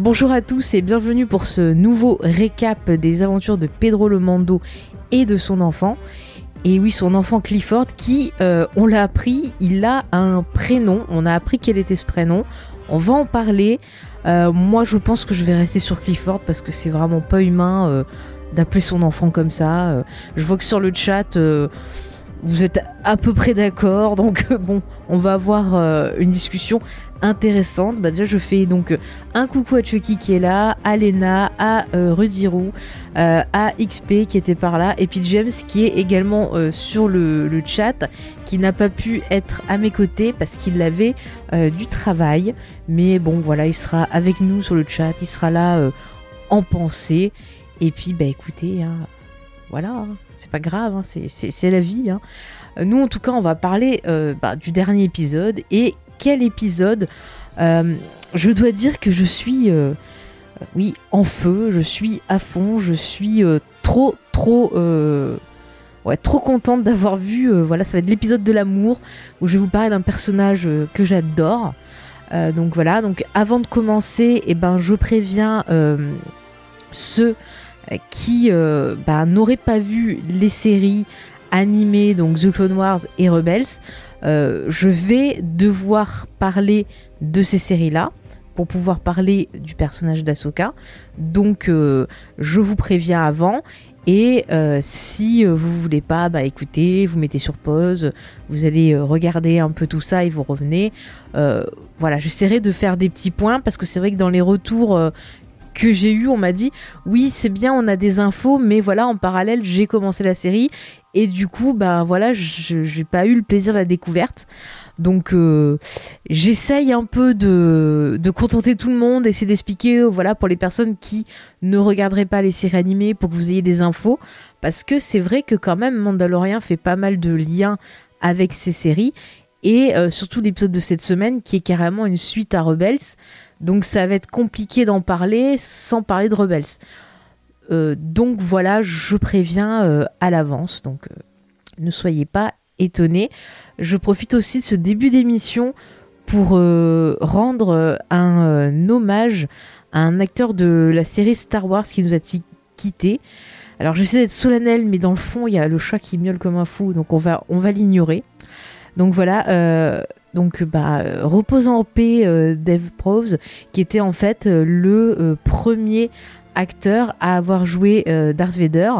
Bonjour à tous et bienvenue pour ce nouveau récap des aventures de Pedro le Mando et de son enfant. Et oui, son enfant Clifford qui, euh, on l'a appris, il a un prénom. On a appris quel était ce prénom. On va en parler. Euh, moi, je pense que je vais rester sur Clifford parce que c'est vraiment pas humain euh, d'appeler son enfant comme ça. je vois que sur le chat, vous êtes à peu près d'accord. Donc bon, on va avoir une discussion intéressante. Bah déjà je fais donc un coucou à Chucky qui est là, à Lena, à euh, Rudirou, euh, à XP qui était par là, et puis James qui est également euh, sur le, le, chat, qui n'a pas pu être à mes côtés parce qu'il avait euh, du travail. Mais bon voilà, il sera avec nous sur le chat, il sera là en pensée. Et puis bah écoutez, hein, voilà, hein, c'est pas grave, hein, c'est la vie. Hein. Nous en tout cas on va parler bah, du dernier épisode et quel épisode euh, Je dois dire que je suis, euh, oui, en feu, je suis à fond, je suis euh, trop, trop, ouais, trop contente d'avoir vu. voilà, ça va être l'épisode de l'amour où je vais vous parler d'un personnage que j'adore. donc voilà, donc avant de commencer, eh ben, je préviens ceux qui bah, n'auraient pas vu les séries animées, donc The Clone Wars et Rebels. Euh, je vais devoir parler de ces séries-là pour pouvoir parler du personnage d'Asoka. Donc, euh, je vous préviens avant. Et euh, si vous voulez pas, bah écoutez, vous mettez sur pause, vous allez regarder un peu tout ça et vous revenez. voilà, j'essaierai de faire des petits points parce que c'est vrai que dans les retours que j'ai eu, on m'a dit oui, c'est bien, on a des infos, mais voilà, en parallèle, j'ai commencé la série. Et du coup, ben voilà, j'ai pas eu le plaisir de la découverte. Donc euh, j'essaye un peu de, de, contenter tout le monde, essayer d'expliquer, euh, voilà, pour les personnes qui ne regarderaient pas les séries animées, pour que vous ayez des infos, parce que c'est vrai que quand même Mandalorian fait pas mal de liens avec ces séries, et euh, surtout l'épisode de cette semaine qui est carrément une suite à Rebels, donc ça va être compliqué d'en parler sans parler de Rebels. Euh, donc voilà, je préviens euh, à l'avance, donc euh, ne soyez pas étonnés. Je profite aussi de ce début d'émission pour rendre un hommage à un acteur de la série Star Wars qui nous a quittés. Alors j'essaie d'être solennel, mais dans le fond, il y a le chat qui miaule comme un fou, donc on va, on va l'ignorer. Donc voilà, donc bah, reposant en paix Dave Proves, qui était en fait le premier acteur à avoir joué euh, Darth Vader.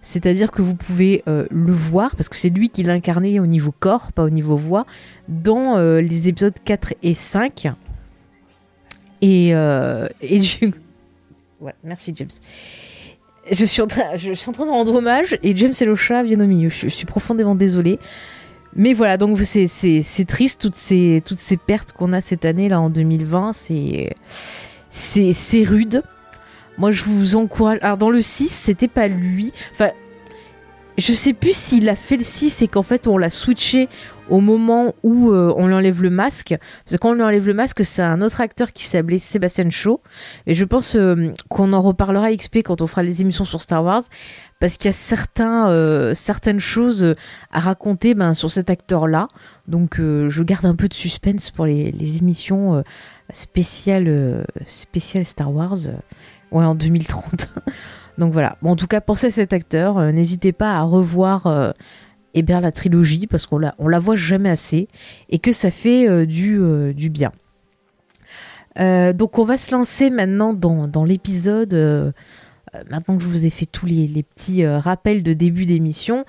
C'est-à-dire que vous pouvez euh, le voir, parce que c'est lui qui l'incarnait au niveau corps, pas au niveau voix, dans euh, les épisodes 4 et 5. Et, et du... Ouais, merci James. Je suis, en train, je suis en train de rendre hommage et James et le chat viennent au milieu. Je, suis profondément désolée. Mais voilà, donc c'est triste toutes ces, pertes qu'on a cette année, là, en 2020. C'est rude. Moi, je vous encourage. Alors, dans le 6, c'était pas lui. Enfin, je sais plus s'il a fait le 6 et qu'en fait, on l'a switché au moment où euh, on lui enlève le masque. Parce que quand on lui enlève le masque, c'est un autre acteur qui s'appelait Sébastien Shaw. Et je pense euh, qu'on en reparlera XP quand on fera les émissions sur Star Wars. Parce qu'il y a euh, certaines choses à raconter ben, sur cet acteur-là. Donc, je garde un peu de suspense pour les, les émissions spéciales, spéciales Star Wars. Ouais, en 2030. Donc voilà. Bon, en tout cas, pensez à cet acteur. Euh, n'hésitez pas à revoir euh, eh la trilogie parce qu'on la, voit jamais assez et que ça fait euh, du, bien. donc on va se lancer maintenant dans, l'épisode. maintenant que je vous ai fait tous les petits rappels de début d'émission.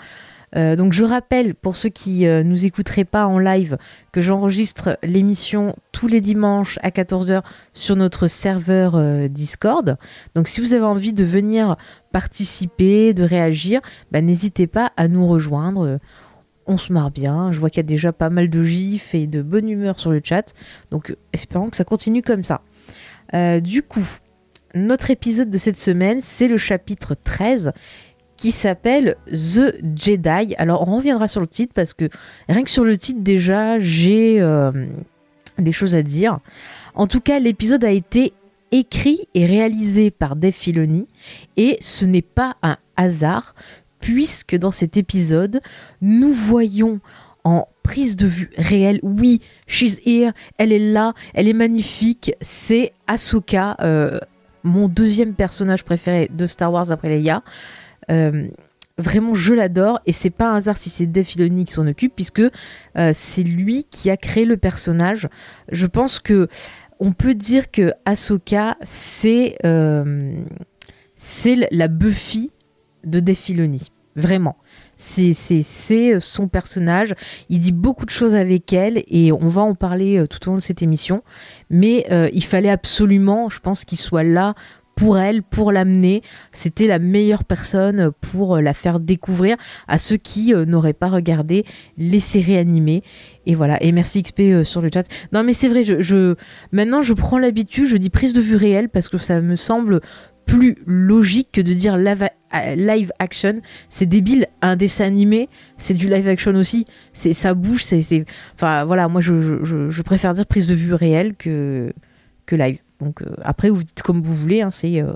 Euh, donc je rappelle pour ceux qui euh, nous écouteraient pas en live que j'enregistre l'émission tous les dimanches à 14h sur notre serveur euh, Discord. Donc si vous avez envie de venir participer, de réagir, bah, n'hésitez pas à nous rejoindre. On se marre bien. Je vois qu'il y a déjà pas mal de gifs et de bonne humeur sur le chat. Donc espérons que ça continue comme ça. du coup, notre épisode de cette semaine, c'est le chapitre 13 qui s'appelle The Jedi. Alors on reviendra sur le titre parce que rien que sur le titre déjà j'ai euh, des choses à dire. En tout cas l'épisode a été écrit et réalisé par Dave Filoni et ce n'est pas un hasard puisque dans cet épisode nous voyons en prise de vue réelle. Oui, she's here, elle est là, elle est magnifique. C'est Ahsoka, euh, mon deuxième personnage préféré de Star Wars après Leia. Euh, vraiment, je l'adore et c'est pas un hasard si c'est Dave qui s'en occupe puisque euh, c'est lui qui a créé le personnage. Je pense que on peut dire que Ahsoka c'est c'est la Buffy de Dave vraiment. C'est son personnage. Il dit beaucoup de choses avec elle et on va en parler euh, tout au long de cette émission. Mais euh, il fallait absolument, je pense, qu'il soit là pour elle, pour l'amener. C'était la meilleure personne pour euh, la faire découvrir à ceux qui n'auraient pas regardé les séries animées. Et voilà. Et merci XP sur le chat. Non, mais c'est vrai, je, je, maintenant je prends l'habitude, je dis prise de vue réelle parce que ça me semble plus logique que de dire live action. C'est débile, un dessin animé, c'est du live action aussi. C'est ça bouge, c'est, enfin voilà, moi je, préfère dire prise de vue réelle que que live. Donc euh, après vous dites comme vous voulez, hein, c'est euh,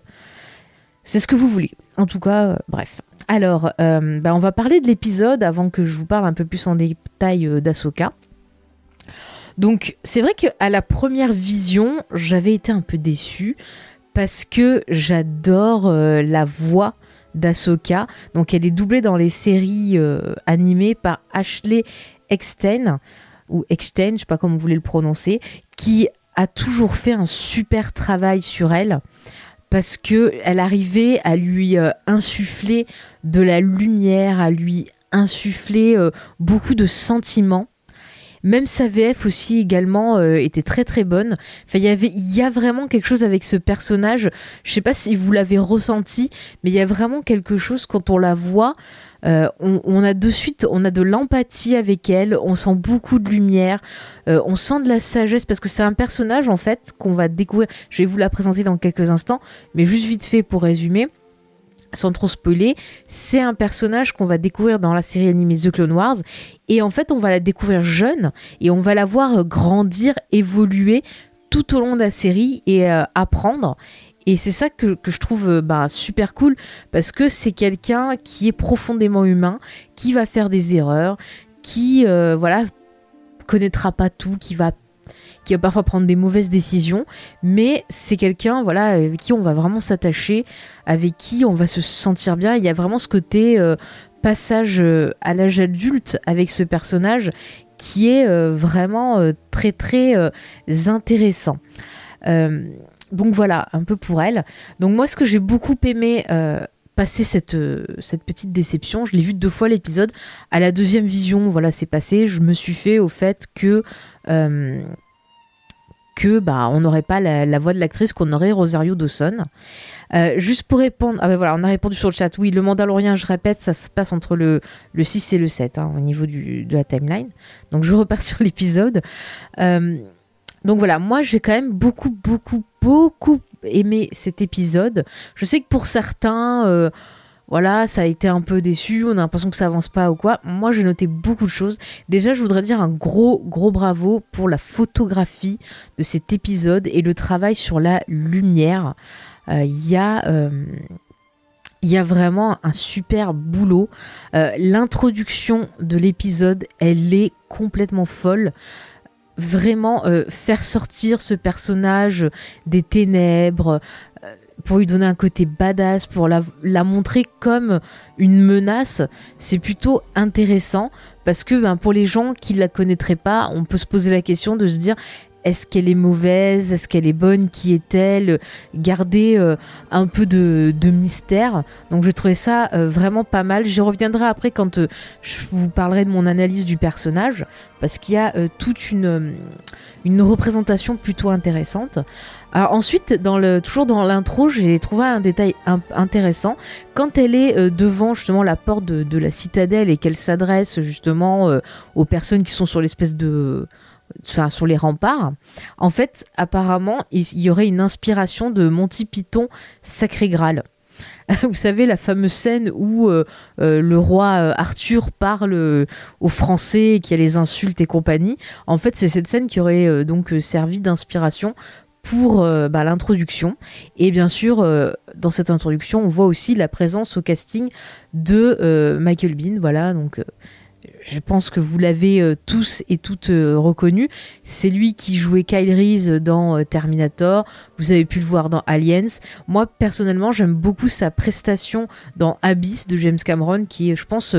c'est ce que vous voulez. En tout cas, euh, bref. Alors, bah, on va parler de l'épisode avant que je vous parle un peu plus en détail d'Asoka. Donc, c'est vrai qu'à la première vision, j'avais été un peu déçue parce que j'adore la voix d'Asoka. Donc elle est doublée dans les séries animées par Ashley Eckstein ou Eckstein, je sais pas comment vous voulez le prononcer, qui a toujours fait un super travail sur elle parce que elle arrivait à lui euh, insuffler de la lumière, à lui insuffler beaucoup de sentiments même sa VF aussi également euh, était très très bonne. Enfin, il y avait, il y a vraiment quelque chose avec ce personnage. Je sais pas si vous l'avez ressenti, mais il y a vraiment quelque chose quand on la voit. Euh, on, a de suite, on a de l'empathie avec elle, on sent beaucoup de lumière, euh, on sent de la sagesse parce que c'est un personnage en fait qu'on va découvrir. Je vais vous la présenter dans quelques instants, mais juste vite fait pour résumer sans trop spoiler, c'est un personnage qu'on va découvrir dans la série animée The Clone Wars. Et en fait, on va la découvrir jeune et on va la voir grandir, évoluer tout au long de la série et euh, apprendre. Et c'est ça que, je trouve euh, bah, super cool parce que c'est quelqu'un qui est profondément humain, qui va faire des erreurs, qui euh, voilà connaîtra pas tout, qui va qui va parfois prendre des mauvaises décisions, mais c'est quelqu'un voilà avec qui on va vraiment s'attacher, avec qui on va se sentir bien. Il y a vraiment ce côté euh, passage euh, à l'âge adulte avec ce personnage qui est vraiment très très intéressant. Donc voilà, un peu pour elle. Donc moi, ce que j'ai beaucoup aimé passer cette, cette petite déception. Je l'ai vu deux fois l'épisode. À la deuxième vision, voilà, c'est passé. Je me suis fait au fait que que bah on n'aurait pas la, voix de l'actrice qu'on aurait Rosario Dawson. Euh, juste pour répondre, ah ben voilà, on a répondu sur le chat. Oui, le Mandalorien, je répète, ça se passe entre le, le 6 et le 7 hein, au niveau de la timeline. Donc je repars sur l'épisode. Euh, donc voilà, moi j'ai quand même beaucoup, beaucoup, beaucoup aimé cet épisode. Je sais que pour certains, euh, voilà, ça a été un peu déçu, on a l'impression que ça avance pas ou quoi. Moi, j'ai noté beaucoup de choses. Déjà, je voudrais dire un gros, gros bravo pour la photographie de cet épisode et le travail sur la lumière. Euh, il y a. Euh, il y a vraiment un super boulot. L'introduction de l'épisode, elle est complètement folle vraiment faire sortir ce personnage des ténèbres, pour lui donner un côté badass, pour la, montrer comme une menace, c'est plutôt intéressant. Parce que ben, pour les gens qui ne la connaîtraient pas, on peut se poser la question de se dire est-ce qu'elle est mauvaise Est-ce qu'elle est bonne Qui est-elle Garder euh, un peu de, mystère. Donc je trouvais ça euh, vraiment pas mal. Je reviendrai après quand euh, je vous parlerai de mon analyse du personnage, parce qu'il y a toute une, représentation plutôt intéressante. Ensuite, toujours dans l'intro, j'ai trouvé un détail intéressant. Quand elle est devant justement la porte de, la citadelle et qu'elle s'adresse justement aux personnes qui sont sur l'espèce de enfin sur les remparts. En fait, apparemment, il y aurait une inspiration de Monty Python Sacré Graal. Vous savez, la fameuse scène où euh, euh, le roi euh, Arthur parle aux Français, qui a les insultes et compagnie. En fait, c'est cette scène qui aurait donc servi d'inspiration pour bah, l'introduction. Et bien sûr, dans cette introduction, on voit aussi la présence au casting de Michael Bean. Voilà, donc je pense que vous l'avez euh, tous et toutes euh, reconnu. C'est lui qui jouait Kyle Reese dans euh, Terminator. Vous avez pu le voir dans Aliens. Moi, personnellement, j'aime beaucoup sa prestation dans Abyss de James Cameron, qui est, je pense,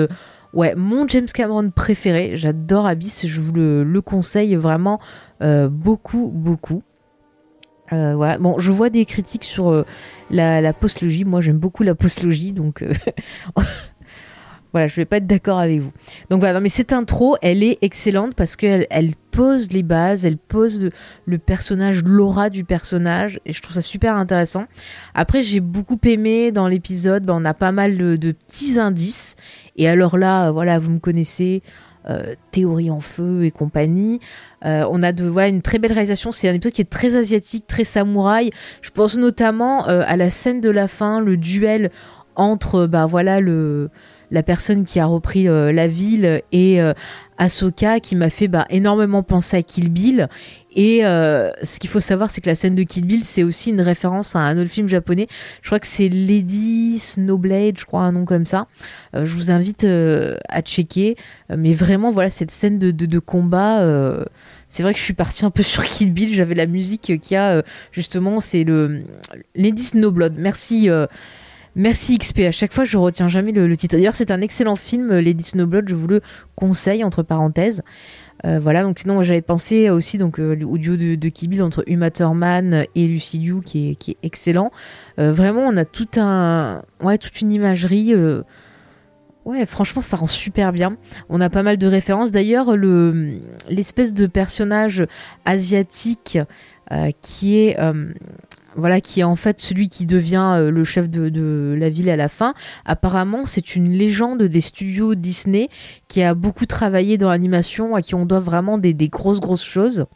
ouais, mon James Cameron préféré. J'adore Abyss. Je vous le, conseille vraiment beaucoup, beaucoup. voilà. Bon, je vois des critiques sur la, la postlogie. Moi, j'aime beaucoup la postlogie, donc Voilà, je vais pas être d'accord avec vous. Donc voilà, mais cette intro, elle est excellente parce qu'elle elle pose les bases, elle pose le, personnage, l'aura du personnage, et je trouve ça super intéressant. Après, j'ai beaucoup aimé dans l'épisode, ben, on a pas mal de, petits indices. Et alors là, voilà, vous me connaissez, euh, théorie en feu et compagnie. Euh, on a de voilà une très belle réalisation. C'est un épisode qui est très asiatique, très samouraï. Je pense notamment euh, à la scène de la fin, le duel entre bah voilà le la personne qui a repris euh, la ville et euh, Ahsoka qui m'a fait bah, énormément penser à Kill Bill. Et euh, ce qu'il faut savoir, c'est que la scène de Kill Bill, c'est aussi une référence à un autre film japonais. Je crois que c'est Lady Snowblade, je crois un nom comme ça. je vous invite à checker. mais vraiment, voilà, cette scène de, de, combat c'est vrai que je suis partie un peu sur Kill Bill. J'avais la musique qui a justement, c'est le Lady Snowblood. Merci, Merci XP. À chaque fois, je retiens jamais le, titre. D'ailleurs, c'est un excellent film, Lady Snowblood. Je vous le conseille entre parenthèses. Euh, voilà, donc sinon, j'avais pensé aussi donc euh, l'audio de, de Kill entre Uma Thurman et Lucy qui est, excellent. Euh, vraiment, on a tout un, ouais, toute une imagerie. Ouais, franchement, ça rend super bien. On a pas mal de références. D'ailleurs, le l'espèce de personnage asiatique qui est voilà, qui est en fait celui qui devient euh, le chef de, la ville à la fin. Apparemment, c'est une légende des studios Disney qui a beaucoup travaillé dans l'animation, à qui on doit vraiment des, grosses, grosses choses.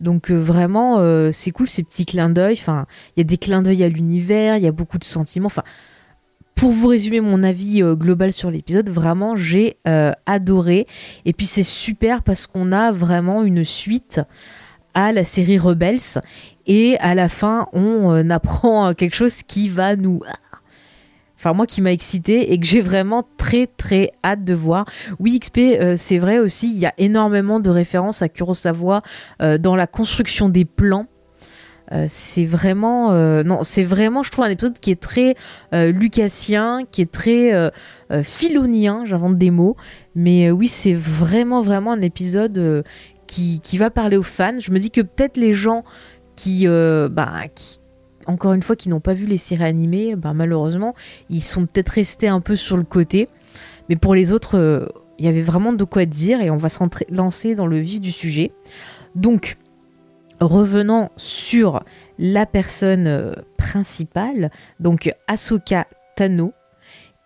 Donc euh, vraiment, euh, c'est cool ces petits clins d'œil. Enfin, il y a des clins d'œil à l'univers, il y a beaucoup de sentiments. Enfin, pour vous résumer mon avis global sur l'épisode, vraiment j'ai adoré. Et puis c'est super parce qu'on a vraiment une suite à la série Rebels et à la fin on euh, apprend quelque chose qui va nous enfin moi qui m'a excité et que j'ai vraiment très très hâte de voir. Oui XP euh, c'est vrai aussi il y a énormément de références à Kurosawa euh, dans la construction des plans. c'est vraiment non c'est vraiment je trouve un épisode qui est très lucassien qui est très philonien j'invente des mots mais oui c'est vraiment vraiment un épisode qui, va parler aux fans. Je me dis que peut-être les gens qui, euh, bah, encore une fois, qui n'ont pas vu les séries animées, bah, malheureusement, ils sont peut-être restés un peu sur le côté. Mais pour les autres, euh, il y avait vraiment de quoi dire et on va se lancer dans le vif du sujet. Donc, revenons sur la personne euh, principale, donc Ahsoka Tano,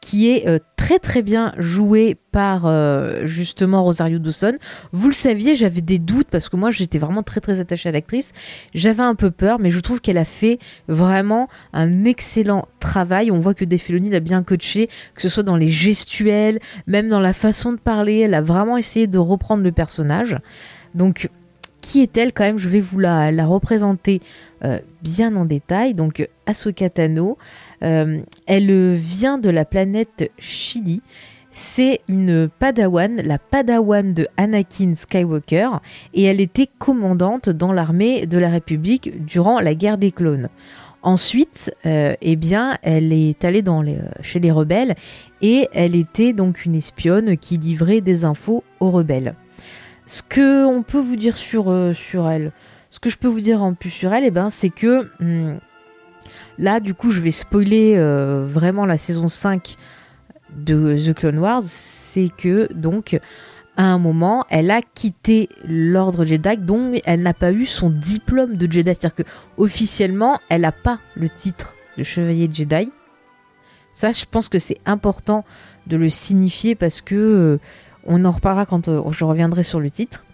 qui est très très bien joué par euh, justement Rosario Dawson. Vous le saviez, j'avais des doutes parce que moi j'étais vraiment très très attachée à l'actrice. J'avais un peu peur, mais je trouve qu'elle a fait vraiment un excellent travail. On voit que Defiloni l'a bien coaché, que ce soit dans les gestuels, même dans la façon de parler. Elle a vraiment essayé de reprendre le personnage. Donc qui est-elle quand même? Je vais vous la, représenter euh, bien en détail. Donc Ahsoka Tano, euh, elle vient de la planète Chili. C'est une padawan, la padawan de Anakin Skywalker, et elle était commandante dans l'armée de la République durant la guerre des clones. Ensuite, euh, eh bien, elle est allée dans chez les rebelles et elle était donc une espionne qui livrait des infos aux rebelles. Euh, ce que je peux vous dire en plus sur elle, eh ben, c'est que hmm, Là, du coup, je vais spoiler euh, vraiment la saison 5 de The Clone Wars. C'est que, donc, à un moment, elle a quitté l'ordre Jedi, donc elle n'a pas eu son diplôme de Jedi. C'est-à-dire que officiellement, elle n'a pas le titre de chevalier de Jedi. Ça, je pense que c'est important de le signifier parce que euh, on en reparlera quand euh, je reviendrai sur le titre.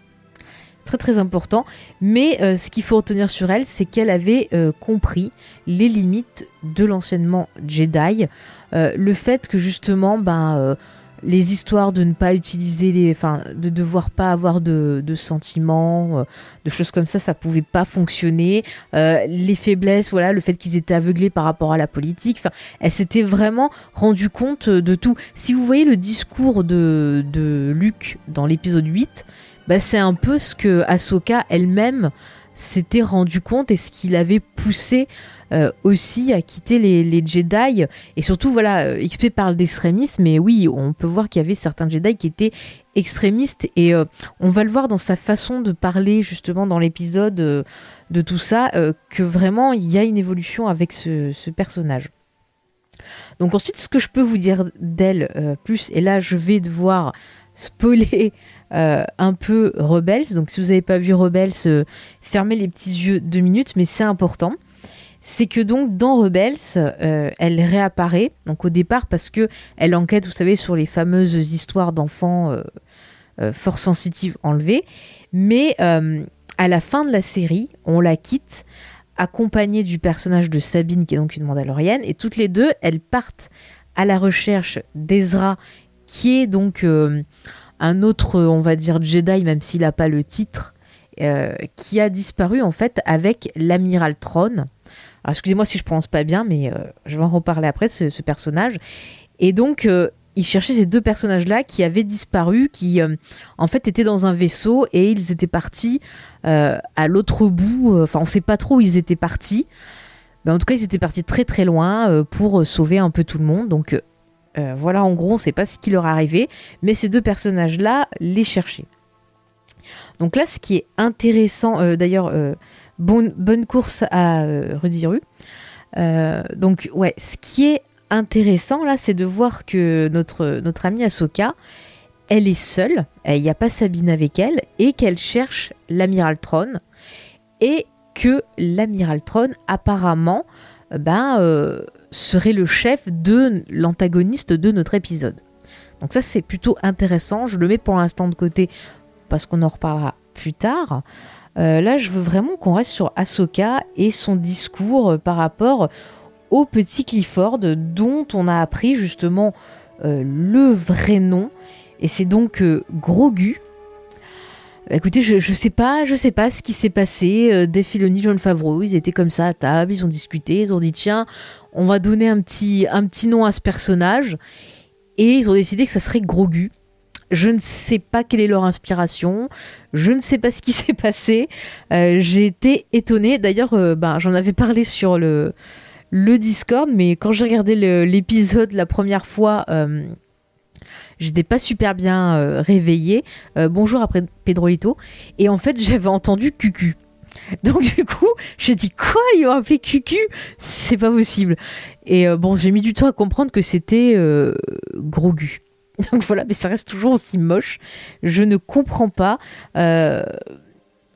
Très très important. Mais euh, ce qu'il faut retenir sur elle, c'est qu'elle avait euh, compris les limites de l'enseignement Jedi. Euh, le fait que justement, ben, les histoires de ne pas utiliser les, enfin, de devoir pas avoir de, sentiments, de choses comme ça, ça pouvait pas fonctionner. les faiblesses, voilà, le fait qu'ils étaient aveuglés par rapport à la politique. Enfin, elle s'était vraiment rendu compte de tout. Si vous voyez le discours de, de Luke dans l'épisode 8, bah, c'est un peu ce que Ahsoka elle-même s'était rendu compte et ce qui l'avait poussé euh, aussi à quitter les, Jedi. Et surtout, voilà, euh, XP parle d'extrémisme, mais oui, on peut voir qu'il y avait certains Jedi qui étaient extrémistes et euh, on va le voir dans sa façon de parler justement dans l'épisode de tout ça, que vraiment il y a une évolution avec ce, personnage. Donc ensuite, ce que je peux vous dire d'elle plus, et là je vais devoir spoiler euh, un peu Rebels. Donc si vous n'avez pas vu Rebels, euh, fermez les petits yeux deux minutes, mais c'est important. C'est que donc dans Rebels, euh, elle réapparaît. Donc au départ parce que elle enquête, vous savez, sur les fameuses histoires d'enfants fort sensitives enlevés. Mais à la fin de la série, on la quitte accompagnée du personnage de Sabine, qui est donc une Mandalorienne, et toutes les deux, elles partent à la recherche d'Ezra, qui est donc un autre, on va dire, Jedi, même s'il n'a pas le titre, euh, qui a disparu en fait avec l'amiral Tron. excusez-moi si je prononce pas bien, mais euh, je vais en reparler après, ce, personnage. Et donc, euh, il cherchait ces deux personnages-là qui avaient disparu, qui en fait étaient dans un vaisseau et ils étaient partis à l'autre bout. Enfin, on sait pas trop où ils étaient partis. Mais en tout cas, ils étaient partis très très loin pour sauver un peu tout le monde. Donc, euh, voilà, en gros, on ne sait pas ce qui leur est arrivé, mais ces deux personnages-là les cherchaient. Donc là, ce qui est intéressant, euh, d'ailleurs, euh, bonne course à Rudy Rue. donc, ouais, ce qui est intéressant là, c'est de voir que notre, notre amie Ahsoka, elle est seule, il n'y a pas Sabine avec elle, et qu'elle cherche l'amiral Tron, et que l'amiral Tron, apparemment, ben, serait le chef de l'antagoniste de notre épisode. Donc ça c'est plutôt intéressant, je le mets pour l'instant de côté parce qu'on en reparlera plus tard. Euh, là je veux vraiment qu'on reste sur Ahsoka et son discours euh, par rapport au petit Clifford dont on a appris justement euh, le vrai nom et c'est donc Grogu écoutez, je, sais pas, je sais pas ce qui s'est passé. Euh, Filoni, John Favreau, ils étaient comme ça à table, ils ont discuté, ils ont dit tiens, on va donner un petit, un petit nom à ce personnage. Et ils ont décidé que ça serait Grogu. Je ne sais pas quelle est leur inspiration. Je ne sais pas ce qui s'est passé. Euh, j'ai été étonnée. D'ailleurs, euh, ben, j'en avais parlé sur le, le Discord, mais quand j'ai regardé l'épisode la première fois, euh, J'étais pas super bien euh, réveillée. Euh, bonjour après Pedrolito. Et en fait, j'avais entendu Cucu. Donc du coup, j'ai dit quoi Ils ont appelé Cucu? C'est pas possible. Et euh, bon, j'ai mis du temps à comprendre que c'était Grogu. Donc voilà, mais ça reste toujours aussi moche. Je ne comprends pas.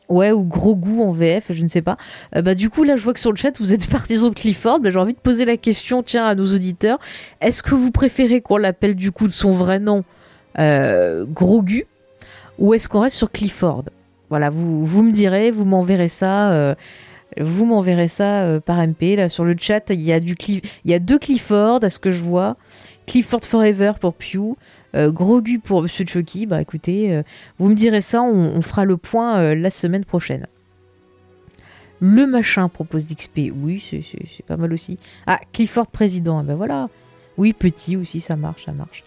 Ouais, ou gros goût en VF, je ne sais pas. Euh, bah, du coup, là, je vois que sur le chat, vous êtes partisans de Clifford. Bah, j'ai envie de poser la question, tiens, à nos auditeurs. Est-ce que vous préférez qu'on l'appelle du coup de son vrai nom euh, Ou est-ce qu'on reste sur Clifford? Voilà, vous, vous me direz, vous m'enverrez ça. Euh, vous m'enverrez ça euh, par MP. Là, sur le chat, il y, a du il y a deux Clifford, à ce que je vois. Clifford Forever pour Pew. Euh, gros gu pour Monsieur Chucky, bah écoutez, euh, vous me direz ça, on, fera le point euh, la semaine prochaine. Le machin propose d'XP, oui, c'est pas mal aussi. Ah, Clifford président, ben voilà. Oui, petit aussi, ça marche, ça marche.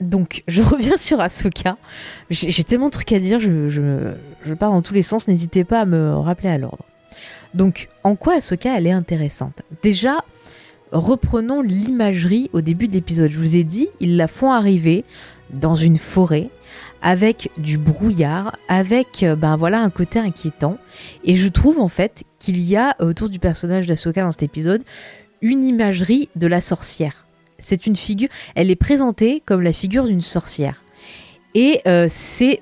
donc, je reviens sur Ahsoka. J'ai tellement de trucs à dire, je, je, je pars dans tous les sens, n'hésitez pas à me rappeler à l'ordre. Donc, en quoi Ahsoka, elle est intéressante? Déjà, reprenons l'imagerie au début de l'épisode. Je vous ai dit, ils la font arriver dans une forêt avec du brouillard, avec euh, ben voilà un côté inquiétant. Et je trouve en fait qu'il y a autour du personnage d'Asoka dans cet épisode une imagerie de la sorcière. C'est une figure, elle est présentée comme la figure d'une sorcière. Et euh, c'est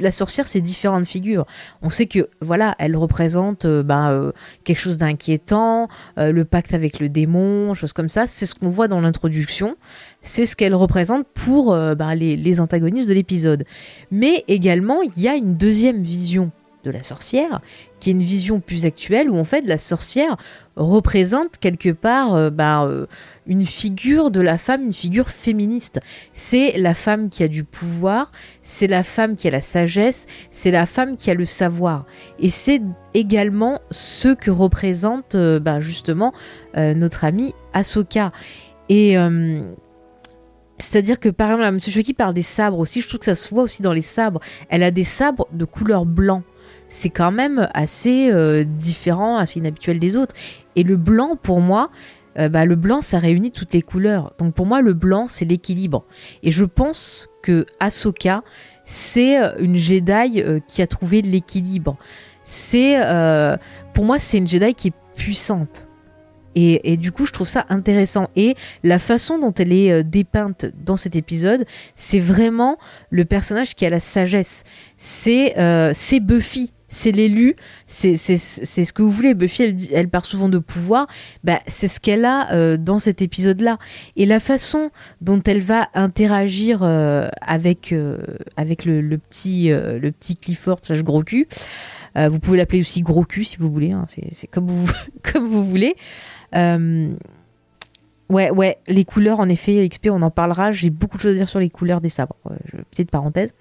la sorcière, c'est différentes figures. On sait que voilà, elle représente euh, ben, euh, quelque chose d'inquiétant, le pacte avec le démon, choses comme ça. C'est ce qu'on voit dans l'introduction. C'est ce qu'elle représente pour ben, les, les antagonistes de l'épisode. Mais également, il y a une deuxième vision de la sorcière, qui est une vision plus actuelle où en fait la sorcière représente quelque part euh, ben, euh, une figure de la femme, une figure féministe. C'est la femme qui a du pouvoir, c'est la femme qui a la sagesse, c'est la femme qui a le savoir. Et c'est également ce que représente euh, ben, justement notre amie Ahsoka. Et c'est-à-dire que par exemple, M. Shoki parle des sabres aussi, je trouve que ça se voit aussi dans les sabres. Elle a des sabres de couleur blanc c'est quand même assez euh, différent, assez inhabituel des autres. Et le blanc, pour moi, euh, bah, le blanc, ça réunit toutes les couleurs. Donc pour moi, le blanc, c'est l'équilibre. Et je pense que Ahsoka, c'est euh, une Jedi qui a trouvé l'équilibre. C'est, pour moi, c'est une Jedi qui est puissante. Et, du coup, je trouve ça intéressant. Et la façon dont elle est dépeinte dans cet épisode, c'est vraiment le personnage qui a la sagesse. C'est Buffy c'est l'élu, c'est ce que vous voulez. Buffy, elle, elle part souvent de pouvoir, bah, c'est ce qu'elle a euh, dans cet épisode-là. Et la façon dont elle va interagir euh, avec, euh, avec le, petit, le petit Clifford slash gros cul, vous pouvez l'appeler aussi gros cul si vous voulez, hein, c'est comme vous, comme vous voulez. ouais, ouais, les couleurs, en effet, XP, on en parlera. J'ai beaucoup de choses à dire sur les couleurs des sabres. petite parenthèse.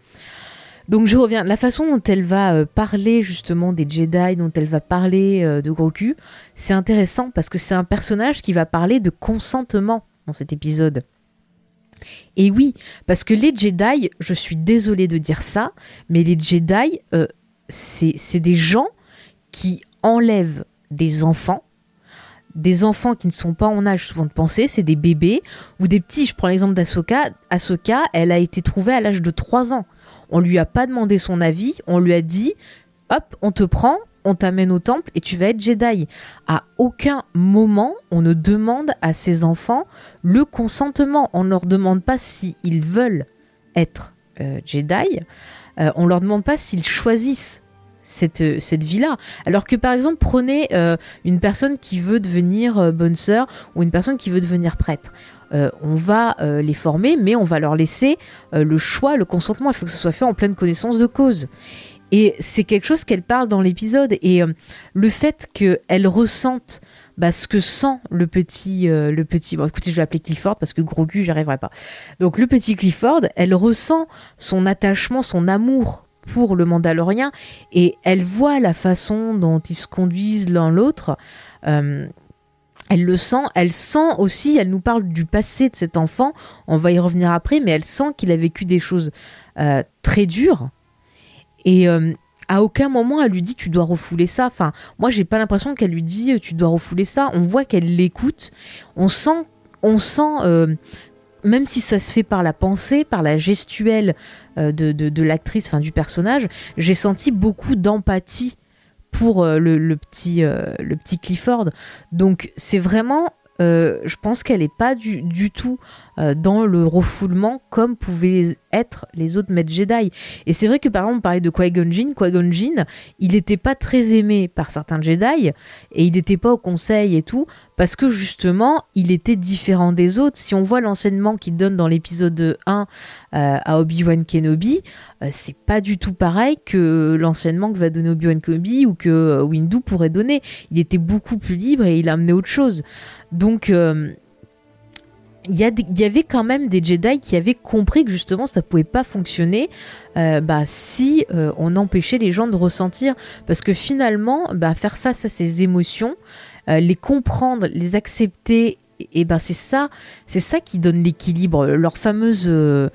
Donc je reviens, la façon dont elle va euh, parler justement des Jedi, dont elle va parler euh, de Grogu, c'est intéressant parce que c'est un personnage qui va parler de consentement dans cet épisode. Et oui, parce que les Jedi, je suis désolée de dire ça, mais les Jedi, euh, c'est des gens qui enlèvent des enfants, des enfants qui ne sont pas en âge souvent de penser, c'est des bébés ou des petits. Je prends l'exemple d'Asoka. Asoka, elle a été trouvée à l'âge de 3 ans. On lui a pas demandé son avis, on lui a dit hop, on te prend, on t'amène au temple et tu vas être Jedi. À aucun moment, on ne demande à ses enfants le consentement. On ne leur demande pas s'ils veulent être euh, Jedi. Euh, on leur demande pas s'ils choisissent cette, cette vie-là. Alors que par exemple, prenez euh, une personne qui veut devenir bonne sœur ou une personne qui veut devenir prêtre. Euh, on va euh, les former, mais on va leur laisser euh, le choix, le consentement. Il faut que ce soit fait en pleine connaissance de cause. Et c'est quelque chose qu'elle parle dans l'épisode. Et le fait qu'elle ressente bah, ce que sent le petit, le petit. Bon, écoutez, je vais l'appeler Clifford parce que gros cul, j'arriverai pas. Donc le petit Clifford, elle ressent son attachement, son amour pour le Mandalorien, et elle voit la façon dont ils se conduisent l'un l'autre elle le sent, elle sent aussi, elle nous parle du passé de cet enfant, on va y revenir après, mais elle sent qu'il a vécu des choses euh, très dures. Et euh, à aucun moment elle lui dit tu dois refouler ça. Enfin, moi j'ai pas l'impression qu'elle lui dit tu dois refouler ça. On voit qu'elle l'écoute. On sent, on sent, euh, même si ça se fait par la pensée, par la gestuelle de, de l'actrice, enfin du personnage, j'ai senti beaucoup d'empathie pour euh, le, petit, euh, le petit Clifford. Donc c'est vraiment euh, je pense qu'elle n'est pas du, du tout dans le refoulement comme pouvaient être les autres maîtres Jedi. Et c'est vrai que par exemple, on parlait de Qui-Gon Jinn. Qui-Gon Jinn, il n'était pas très aimé par certains Jedi et il n'était pas au conseil et tout parce que justement, il était différent des autres. Si on voit l'enseignement qu'il donne dans l'épisode 1 euh, à Obi-Wan Kenobi, euh, c'est pas du tout pareil que l'enseignement que va donner Obi-Wan Kenobi ou que euh, Windu pourrait donner. Il était beaucoup plus libre et il a amené autre chose. Donc il y, avait quand même des Jedi qui avaient compris que justement ça pouvait pas fonctionner bah, si on empêchait les gens de ressentir parce que finalement bah, faire face à ces émotions euh, les comprendre, les accepter, et, ben c'est ça, c'est ça qui donne l'équilibre. Leur fameuse euh,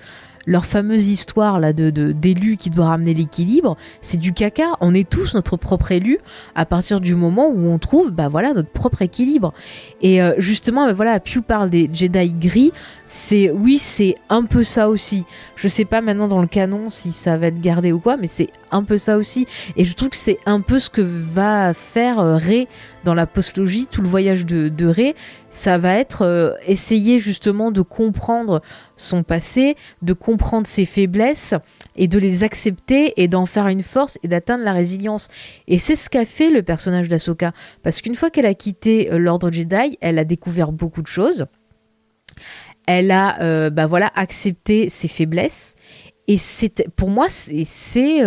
leur fameuse histoire là de d'élu qui doit ramener l'équilibre, c'est du caca. On est tous notre propre élu à partir du moment où on trouve bah voilà notre propre équilibre. Et euh, justement, bah, voilà, Pew parle des Jedi gris. C'est oui, c'est un peu ça aussi. Je sais pas maintenant dans le canon si ça va être gardé ou quoi, mais c'est un peu ça aussi. Et je trouve que c'est un peu ce que va faire euh, Rey dans la postlogie, tout le voyage de, de Rey, ça va être euh, essayer justement de comprendre son passé, de comprendre ses faiblesses et de les accepter et d'en faire une force et d'atteindre la résilience. Et c'est ce qu'a fait le personnage d'Asoka. Parce qu'une fois qu'elle a quitté euh, l'ordre Jedi, elle a découvert beaucoup de choses. Elle a euh, bah voilà, accepté ses faiblesses. Et c'est pour moi, c'est.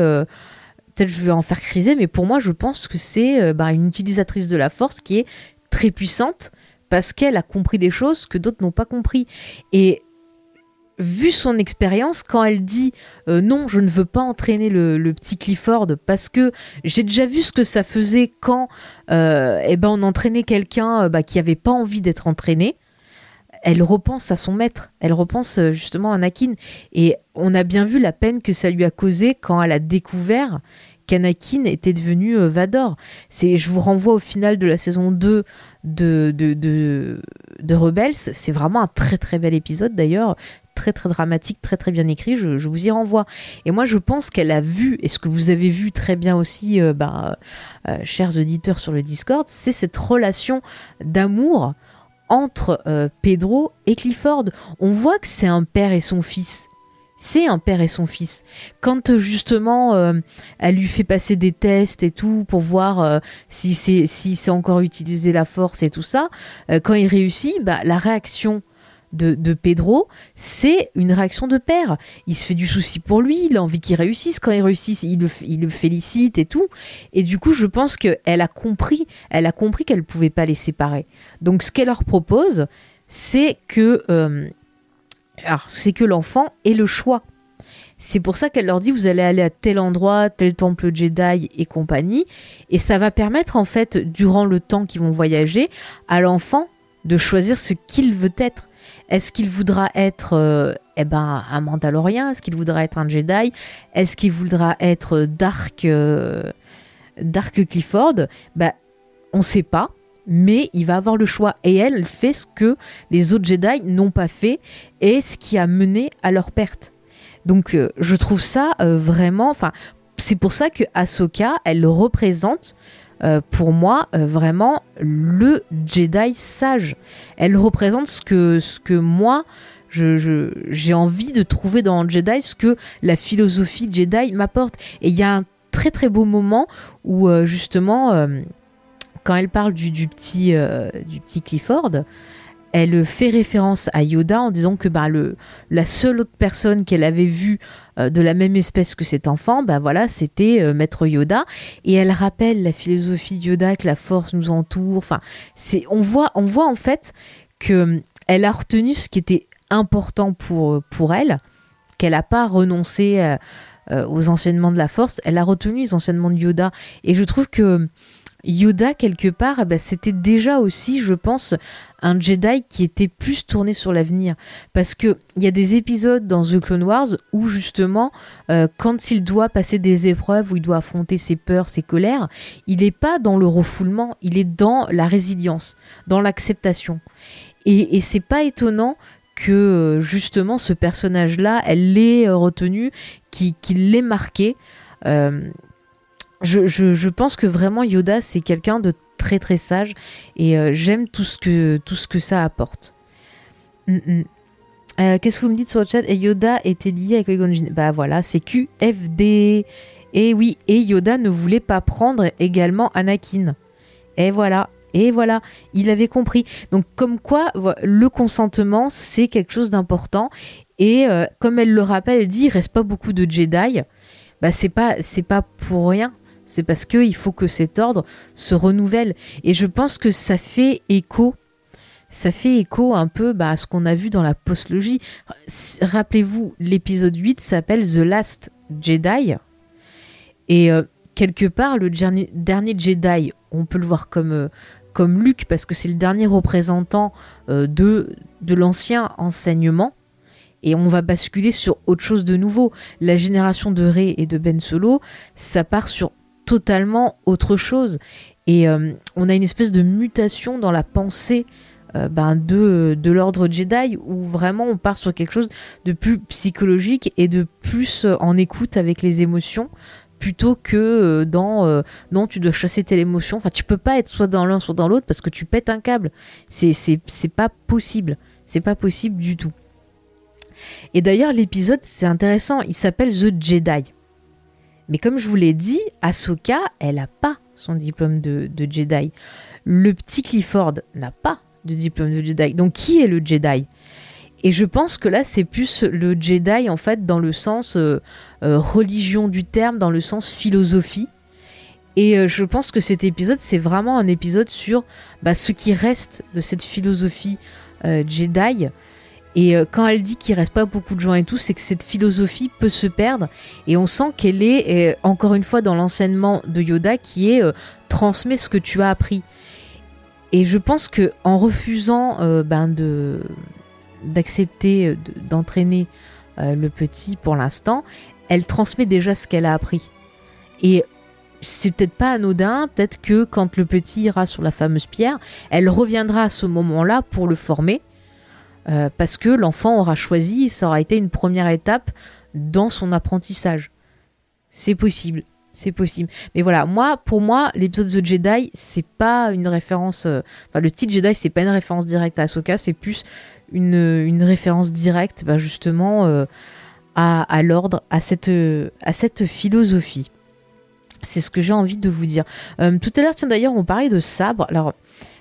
Peut-être je vais en faire criser, mais pour moi, je pense que c'est bah, une utilisatrice de la force qui est très puissante parce qu'elle a compris des choses que d'autres n'ont pas compris. Et vu son expérience, quand elle dit euh, non, je ne veux pas entraîner le, petit Clifford parce que j'ai déjà vu ce que ça faisait quand euh, eh ben, on entraînait quelqu'un euh, bah, qui n'avait pas envie d'être entraîné. Elle repense à son maître, elle repense justement à Anakin. Et on a bien vu la peine que ça lui a causé quand elle a découvert qu'Anakin était devenu Vador. C'est, je vous renvoie au final de la saison 2 de, de, de, Rebels. C'est vraiment un très très bel épisode d'ailleurs, très très dramatique, très très bien écrit. Je, vous y renvoie. Et moi, je pense qu'elle a vu, et ce que vous avez vu très bien aussi, euh, bah, euh, chers auditeurs sur le Discord, c'est cette relation d'amour entre euh, Pedro et Clifford. On voit que c'est un père et son fils c'est un père et son fils. Quand euh, justement euh, elle lui fait passer des tests et tout pour voir euh, si c'est si encore utiliser la force et tout ça, quand il réussit, bah, la réaction de, Pedro, c'est une réaction de père. Il se fait du souci pour lui, il a envie qu'il réussisse. Quand il réussit, il le, félicite et tout. Et du coup, je pense qu'elle a compris, elle a compris qu'elle ne pouvait pas les séparer. Donc, ce qu'elle leur propose, c'est que alors, c'est que l'enfant ait le choix. C'est pour ça qu'elle leur dit vous allez aller à tel endroit, tel temple Jedi et compagnie. Et ça va permettre en fait, durant le temps qu'ils vont voyager, à l'enfant de choisir ce qu'il veut être. Est-ce qu'il voudra être euh, eh ben, un Mandalorien Est-ce qu'il voudra être un Jedi? Est-ce qu'il voudra être Dark, euh, Dark Clifford? Bah, On ne sait pas mais il va avoir le choix. Et elle, fait ce que les autres Jedi n'ont pas fait et ce qui a mené à leur perte. Donc euh, je trouve ça euh, vraiment. C'est pour ça que Ahsoka, elle représente. Euh, pour moi, vraiment le Jedi sage. Elle représente ce que, ce que moi, je, j'ai envie de trouver dans Jedi, ce que la philosophie Jedi m'apporte. Et il y a un très très beau moment où justement quand elle parle du, petit, euh, du petit Clifford, elle fait référence à Yoda en disant que bah, le, la seule autre personne qu'elle avait vue euh, de la même espèce que cet enfant, bah voilà, c'était euh, Maître Yoda. Et elle rappelle la philosophie Yoda, que la force nous entoure. Enfin, c'est, on voit, on voit en fait que elle a retenu ce qui était important pour, pour elle, qu'elle n'a pas renoncé aux enseignements de la force, elle a retenu les enseignements de Yoda. Et je trouve que Yoda, quelque part, ben, c'était déjà aussi, je pense, un Jedi qui était plus tourné sur l'avenir. Parce qu'il y a des épisodes dans The Clone Wars où, justement, euh, quand il doit passer des épreuves, où il doit affronter ses peurs, ses colères, il n'est pas dans le refoulement, il est dans la résilience, dans l'acceptation. Et, et c'est pas étonnant que euh, justement ce personnage-là, elle l'ait euh, retenu, qu'il l'ait marqué je, pense que vraiment Yoda, c'est quelqu'un de très très sage et euh, j'aime tout, ce que, tout ce que ça apporte. Mm, mm. Euh, qu'est-ce que vous me dites sur le chat? Et Yoda était lié avec qui Bah voilà, c'est QFD. Et oui, et Yoda ne voulait pas prendre également Anakin. Et voilà, et voilà, il avait compris. Donc comme quoi, le consentement, c'est quelque chose d'important. Et euh, comme elle le rappelle, elle dit, il reste pas beaucoup de Jedi. Bah c'est pas, c'est pas pour rien. C'est parce qu'il faut que cet ordre se renouvelle. Et je pense que ça fait écho. Ça fait écho un peu bah, à ce qu'on a vu dans la postlogie. Rappelez-vous, l'épisode 8 s'appelle The Last Jedi. Et euh, quelque part, le dernier, Jedi, on peut le voir comme, euh, comme Luke, parce que c'est le dernier représentant euh, de, de l'ancien enseignement et on va basculer sur autre chose de nouveau. La génération de Rey et de Ben Solo, ça part sur totalement autre chose. Et euh, on a une espèce de mutation dans la pensée euh, ben de, de l'ordre Jedi où vraiment on part sur quelque chose de plus psychologique et de plus en écoute avec les émotions plutôt que dans non tu dois chasser telle émotion. Enfin tu peux pas être soit dans l'un soit dans l'autre parce que tu pètes un câble. C'est c'est pas possible. C'est pas possible du tout. Et d'ailleurs l'épisode c'est intéressant. Il s'appelle The Jedi. Mais comme je vous l'ai dit, Ahsoka, elle a pas son diplôme de, Jedi. Le petit Clifford n'a pas de diplôme de Jedi. Donc qui est le Jedi? Et je pense que là, c'est plus le Jedi, en fait, dans le sens euh, euh, religion du terme, dans le sens philosophie. Et euh, je pense que cet épisode, c'est vraiment un épisode sur bah, ce qui reste de cette philosophie Jedi. Et quand elle dit qu'il reste pas beaucoup de gens et tout, c'est que cette philosophie peut se perdre. Et on sent qu'elle est, encore une fois, dans l'enseignement de Yoda, qui est transmet ce que tu as appris. Et je pense que en refusant ben de d'accepter d'entraîner euh, le petit pour l'instant, elle transmet déjà ce qu'elle a appris. Et c'est peut-être pas anodin, peut-être que quand le petit ira sur la fameuse pierre, elle reviendra à ce moment-là pour le former, euh, parce que l'enfant aura choisi, ça aura été une première étape dans son apprentissage. C'est possible c'est possible. Mais voilà, moi, pour moi, l'épisode The Jedi, c'est pas une référence. Euh, enfin, le titre Jedi, c'est pas une référence directe à Ahsoka, c'est plus une, référence directe, bah, justement, euh, à, l'ordre, à cette, à cette philosophie. C'est ce que j'ai envie de vous dire. Tout à l'heure, tiens, d'ailleurs, on parlait de sabre. Alors,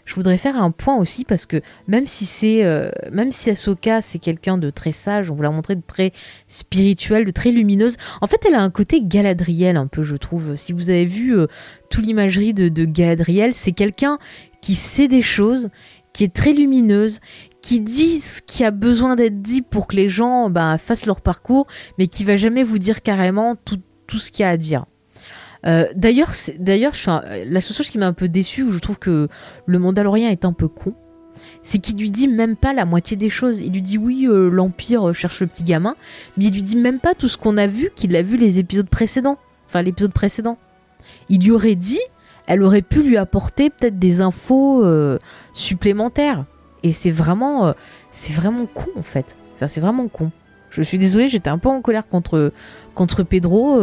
je voudrais faire un point aussi parce que même si c'est euh, même si Ahsoka c'est quelqu'un de très sage, on vous l'a montré de très spirituel, de très lumineuse. En fait, elle a un côté Galadriel un peu, je trouve. Si vous avez vu euh, tout l'imagerie de, de Galadriel, c'est quelqu'un qui sait des choses, qui est très lumineuse, qui dit ce qui a besoin d'être dit pour que les gens ben, fassent leur parcours, mais qui va jamais vous dire carrément tout, tout ce qu'il y a à dire. Euh, d'ailleurs, d'ailleurs, la seule chose qui m'a un peu déçu, où je trouve que le Mandalorien est un peu con, c'est qu'il lui dit même pas la moitié des choses. Il lui dit oui, euh, l'Empire cherche le petit gamin, mais il lui dit même pas tout ce qu'on a vu, qu'il a vu les épisodes précédents. Enfin, l'épisode précédent. Il lui aurait dit, elle aurait pu lui apporter peut-être des infos euh, supplémentaires. Et c'est vraiment, c'est vraiment con en fait. c'est vraiment con. Je suis désolée, j'étais un peu en colère contre, contre Pedro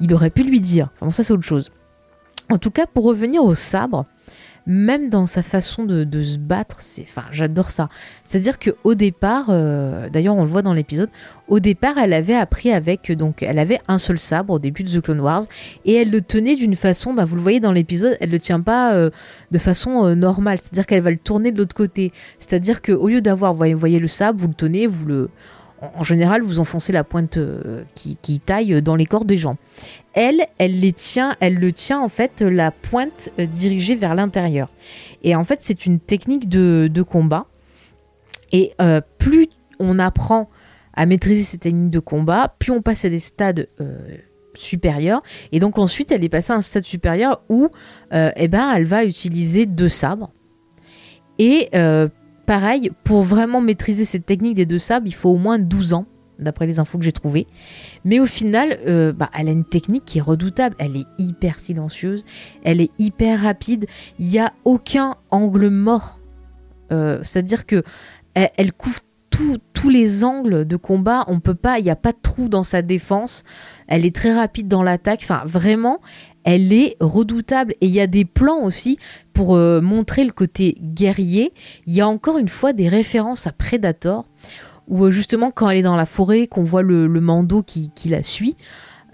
il aurait pu lui dire. Enfin, ça, c'est autre chose. En tout cas, pour revenir au sabre, même dans sa façon de, se battre, c'est, enfin, j'adore ça. C'est-à-dire que au départ, euh, d'ailleurs, on le voit dans l'épisode, au départ, elle avait appris avec, donc, elle avait un seul sabre au début de The Clone Wars, et elle le tenait d'une façon, bah, vous le voyez dans l'épisode, elle le tient pas euh, de façon euh, normale. C'est-à-dire qu'elle va le tourner de l'autre côté. C'est-à-dire que au lieu d'avoir, vous voyez le sabre, vous le tenez, vous le en général, vous enfoncez la pointe euh, qui, taille dans les corps des gens. Elle, elle les tient, elle le tient en fait la pointe euh, dirigée vers l'intérieur. Et en fait, c'est une technique de, combat. Et euh, plus on apprend à maîtriser cette technique de combat, plus on passe à des stades supérieurs. Et donc ensuite, elle est passée à un stade supérieur où, eh ben, elle va utiliser deux sabres. Et Pareil, pour vraiment maîtriser cette technique des deux sables, il faut au moins 12 ans, d'après les infos que j'ai trouvées. Mais au final, euh, bah, elle a une technique qui est redoutable. Elle est hyper silencieuse, elle est hyper rapide. Il n'y a aucun angle mort. Euh, c'est-à-dire que elle, couvre tous les angles de combat. On peut pas, il n'y a pas de trou dans sa défense. Elle est très rapide dans l'attaque. Enfin, vraiment, elle est redoutable. Et il y a des plans aussi pour euh, montrer le côté guerrier. Il y a encore une fois des références à Predator, où euh, justement quand elle est dans la forêt, qu'on voit le, mando qui, la suit.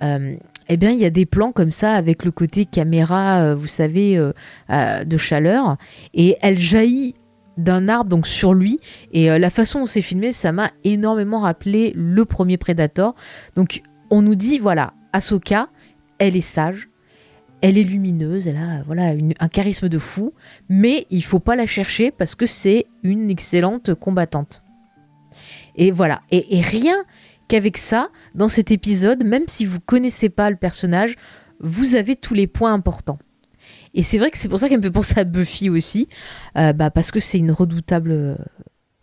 Euh, eh bien, il y a des plans comme ça avec le côté caméra, vous savez, de chaleur, et elle jaillit d'un arbre donc sur lui et la façon dont c'est filmé ça m'a énormément rappelé le premier Predator donc on nous dit voilà Ahsoka elle est sage elle est lumineuse, elle a voilà un charisme de fou, mais il faut pas la chercher parce que c'est une excellente combattante. Et voilà, et, rien qu'avec ça, dans cet épisode, même si vous connaissez pas le personnage, vous avez tous les points importants. Et c'est vrai que c'est pour ça qu'elle me fait penser à Buffy aussi, euh, bah parce que c'est une redoutable,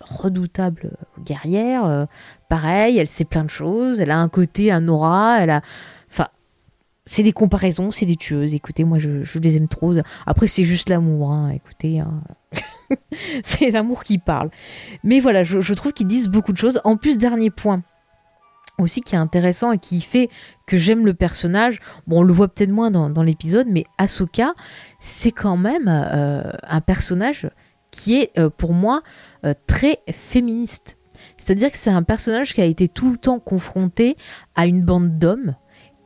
redoutable guerrière. Euh, pareil, elle sait plein de choses, elle a un côté, un aura, elle a, c'est des comparaisons, c'est des tueuses. Écoutez, moi, je, les aime trop. Après, c'est juste l'amour. Hein. Écoutez, hein. c'est l'amour qui parle. Mais voilà, je, trouve qu'ils disent beaucoup de choses. En plus, dernier point. aussi qui est intéressant et qui fait que j'aime le personnage. Bon, on le voit peut-être moins dans, l'épisode, mais Ahsoka, c'est quand même euh, un personnage qui est euh, pour moi euh, très féministe. C'est-à-dire que c'est un personnage qui a été tout le temps confronté à une bande d'hommes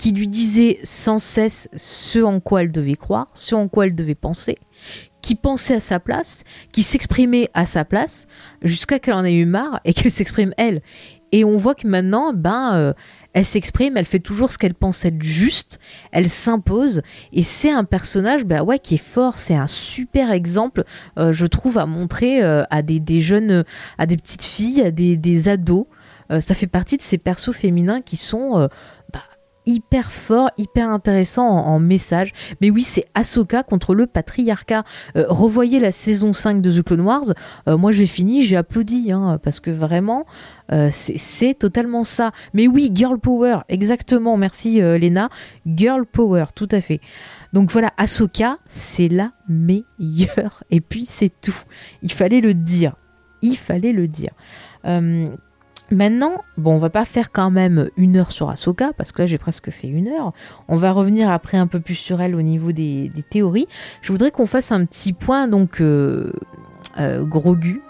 qui lui disaient sans cesse ce en quoi elle devait croire, ce en quoi elle devait penser, qui pensait à sa place, qui s'exprimait à sa place, jusqu'à qu'elle en ait eu marre et qu'elle s'exprime elle. Et on voit que maintenant, ben, euh, elle s'exprime, elle fait toujours ce qu'elle pense être juste, elle s'impose, et c'est un personnage, ben ouais, qui est fort. C'est un super exemple, euh, je trouve, à montrer euh, à des, jeunes, à des petites filles, à des, des ados. ça fait partie de ces persos féminins qui sont hyper fort, hyper intéressant en, message. Mais oui, c'est Ahsoka contre le patriarcat. Euh, revoyez la saison 5 de The Clone Wars. Euh, moi, j'ai fini, j'ai applaudi, hein, parce que vraiment, euh, c'est totalement ça. Mais oui, Girl Power, exactement. Merci, Lena. Girl Power, tout à fait. Donc voilà, Ahsoka, c'est la meilleure. Et puis, c'est tout. Il fallait le dire. Il fallait le dire. Maintenant, bon, on va pas faire quand même une heure sur Ahsoka, parce que là j'ai presque fait une heure. On va revenir après un peu plus sur elle au niveau des, théories. Je voudrais qu'on fasse un petit point, donc, euh, euh, Grogu.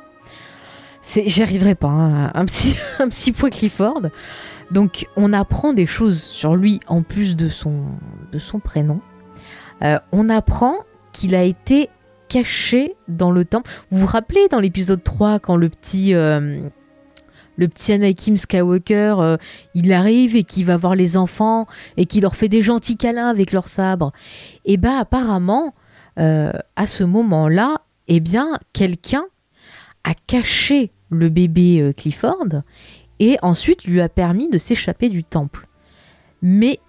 J'y arriverai pas, hein. un, petit, un petit point Clifford. Donc, on apprend des choses sur lui en plus de son, de son prénom. Euh, on apprend qu'il a été caché dans le temps. Vous vous rappelez dans l'épisode 3 quand le petit le petit Anakin Skywalker, euh, il arrive et qui va voir les enfants et qui leur fait des gentils câlins avec leur sabre. Et bien apparemment, euh, à ce moment-là, eh bien quelqu'un a caché le bébé euh, Clifford et ensuite lui a permis de s'échapper du temple. Mais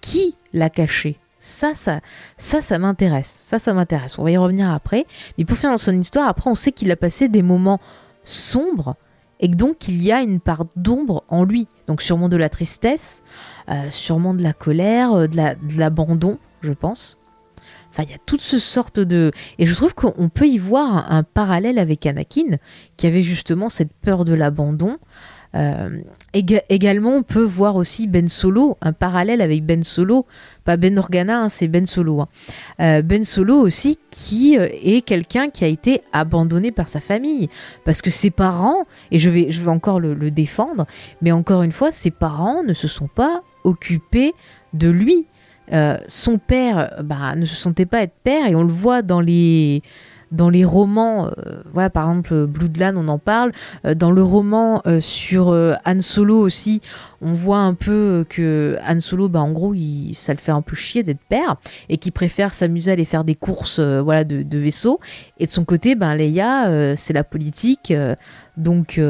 qui l'a caché? Ça, ça, ça, ça m'intéresse. Ça, ça m'intéresse. On va y revenir après. Mais pour finir dans son histoire, après, on sait qu'il a passé des moments sombres et donc il y a une part d'ombre en lui. Donc sûrement de la tristesse, euh, sûrement de la colère, euh, de l'abandon, je pense. Enfin, il y a toutes ce sortes de... Et je trouve qu'on peut y voir un, parallèle avec Anakin, qui avait justement cette peur de l'abandon, euh, également, on peut voir aussi Ben Solo, un parallèle avec Ben Solo, pas Ben Organa, hein, c'est Ben Solo. Hein. Euh, ben Solo aussi, qui euh, est quelqu'un qui a été abandonné par sa famille, parce que ses parents, et je vais, encore le, défendre, mais encore une fois, ses parents ne se sont pas occupés de lui. son père bah, ne se sentait pas être père, et on le voit dans les dans les romans, euh, voilà, par exemple Bloodland, on en parle. Euh, dans le roman euh, sur Han Solo aussi, on voit un peu que Han Solo, bah, en gros, ça le fait un peu chier d'être père et qu'il préfère s'amuser à aller faire des courses voilà, de, de vaisseaux. Et de son côté, ben, Leia, c'est la politique. donc.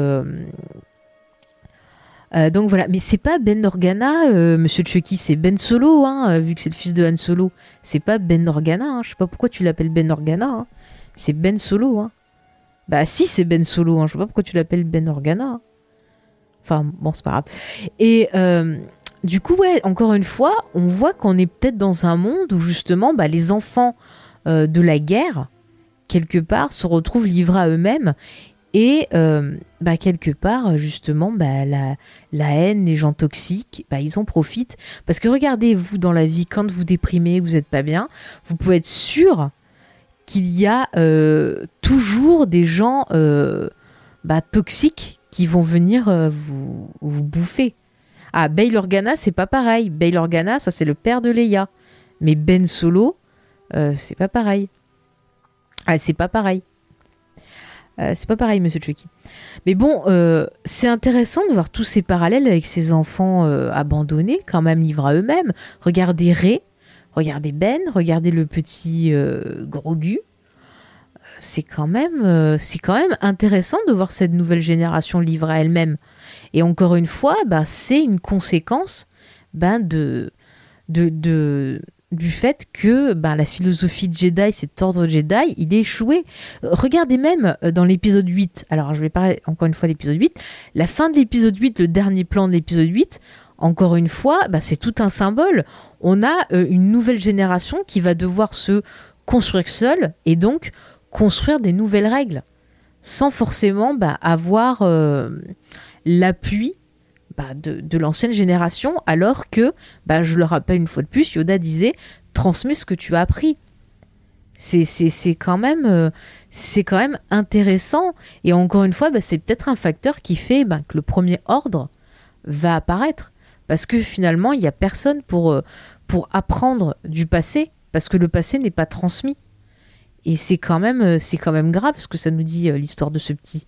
donc voilà, mais c'est pas Ben Organa, Monsieur Chucky, c'est Ben Solo, hein, vu que c'est le fils de Han Solo. C'est pas Ben Organa, hein, je sais pas pourquoi tu l'appelles Ben Organa. Hein. C'est Ben Solo, hein. Bah si, c'est Ben Solo, hein. Je sais pas pourquoi tu l'appelles Ben Organa. Enfin, bon, c'est pas grave. Et euh, du coup, ouais, encore une fois, on voit qu'on est peut-être dans un monde où justement, bah, les enfants euh, de la guerre, quelque part, se retrouvent livrés à eux-mêmes. Et euh, bah, quelque part, justement, bah, la, la, haine, les gens toxiques, bah, ils en profitent. Parce que regardez, vous, dans la vie, quand vous déprimez, vous n'êtes pas bien, vous pouvez être sûr qu'il y a euh, toujours des gens euh, bah, toxiques qui vont venir euh, vous, bouffer. Ah, Bail Organa, c'est pas pareil. Bail Organa, ça c'est le père de Leia. Mais Ben Solo, c'est pas pareil. Ah, c'est pas pareil. c'est pas pareil, monsieur Chucky. Mais bon, c'est intéressant de voir tous ces parallèles avec ces enfants abandonnés, quand même livrés à eux-mêmes. Regardez Ray, Regardez Ben, regardez le petit euh, Grogu. C'est quand même, euh, c'est quand même intéressant de voir cette nouvelle génération livrée à elle-même. Et encore une fois, bah, c'est une conséquence ben, du fait que ben, la philosophie de Jedi, cet ordre Jedi, il est échoué. Regardez même euh, dans l'épisode 8, alors je vais parler encore une fois de l'épisode 8, la fin de l'épisode 8, le dernier plan de l'épisode 8, encore une fois, bah, c'est tout un symbole. On a euh, une nouvelle génération qui va devoir se construire seule et donc construire des nouvelles règles sans forcément bah, avoir euh, l'appui bah, de, l'ancienne génération, alors que, je le rappelle une fois de plus, Yoda disait transmets ce que tu as appris. C'est quand même euh, quand même intéressant et encore une fois c'est peut-être un facteur qui fait que le premier ordre va apparaître parce que finalement il n'y a personne pour euh, pour apprendre du passé parce que le passé n'est pas transmis et c'est quand même euh, grave ce que ça nous dit l'histoire de ce petit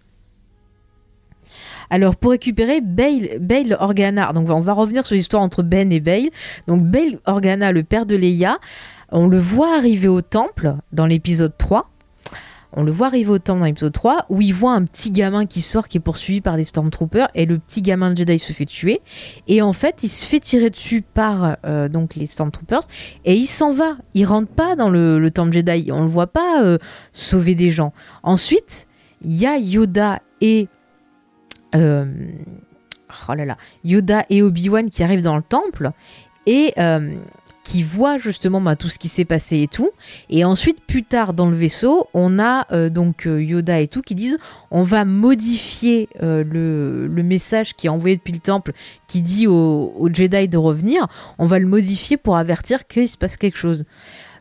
alors pour récupérer Bail, Organa, donc on va revenir sur l'histoire entre Ben et Bail. Donc Bail Organa, le père de Leia, on le voit arriver au temple dans l'épisode 3. On le voit arriver au temple dans l'épisode 3 où il voit un petit gamin qui sort qui est poursuivi par des Stormtroopers et le petit gamin de Jedi se fait tuer et en fait il se fait tirer dessus par euh, donc les Stormtroopers et il s'en va. Il rentre pas dans le, temple Jedi. On le voit pas euh, sauver des gens. Ensuite il y a Yoda et euh, oh là là, Yoda et Obi-Wan qui arrivent dans le temple et qui voient justement bah, tout ce qui s'est passé et tout. Et ensuite, plus tard dans le vaisseau, on a euh, donc Yoda et tout qui disent on va modifier le, message qui est envoyé depuis le temple qui dit aux Jedi de revenir. On va le modifier pour avertir qu'il se passe quelque chose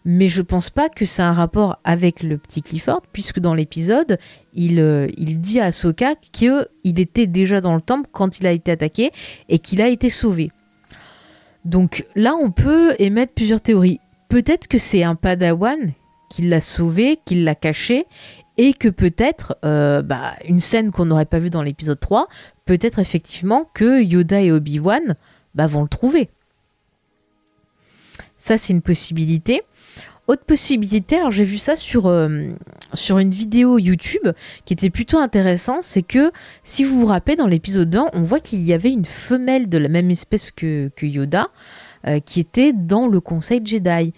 mais je pense pas que c'est un rapport avec le petit Clifford, puisque dans l'épisode, il, euh, il dit à Ahsoka qu'il était déjà dans le temple quand il a été attaqué et qu'il a été sauvé. Donc là, on peut émettre plusieurs théories. Peut-être que c'est un padawan qui l'a sauvé, qui l'a caché, et que peut-être, euh, bah, une scène qu'on n'aurait pas vue dans l'épisode 3, peut-être effectivement que Yoda et Obi-Wan bah, vont le trouver. Ça, c'est une possibilité. Autre possibilité, alors j'ai vu ça sur, euh, sur une vidéo YouTube qui était plutôt intéressant, c'est que si vous vous rappelez dans l'épisode 1, on voit qu'il y avait une femelle de la même espèce que, Yoda euh, qui était dans le conseil Jedi.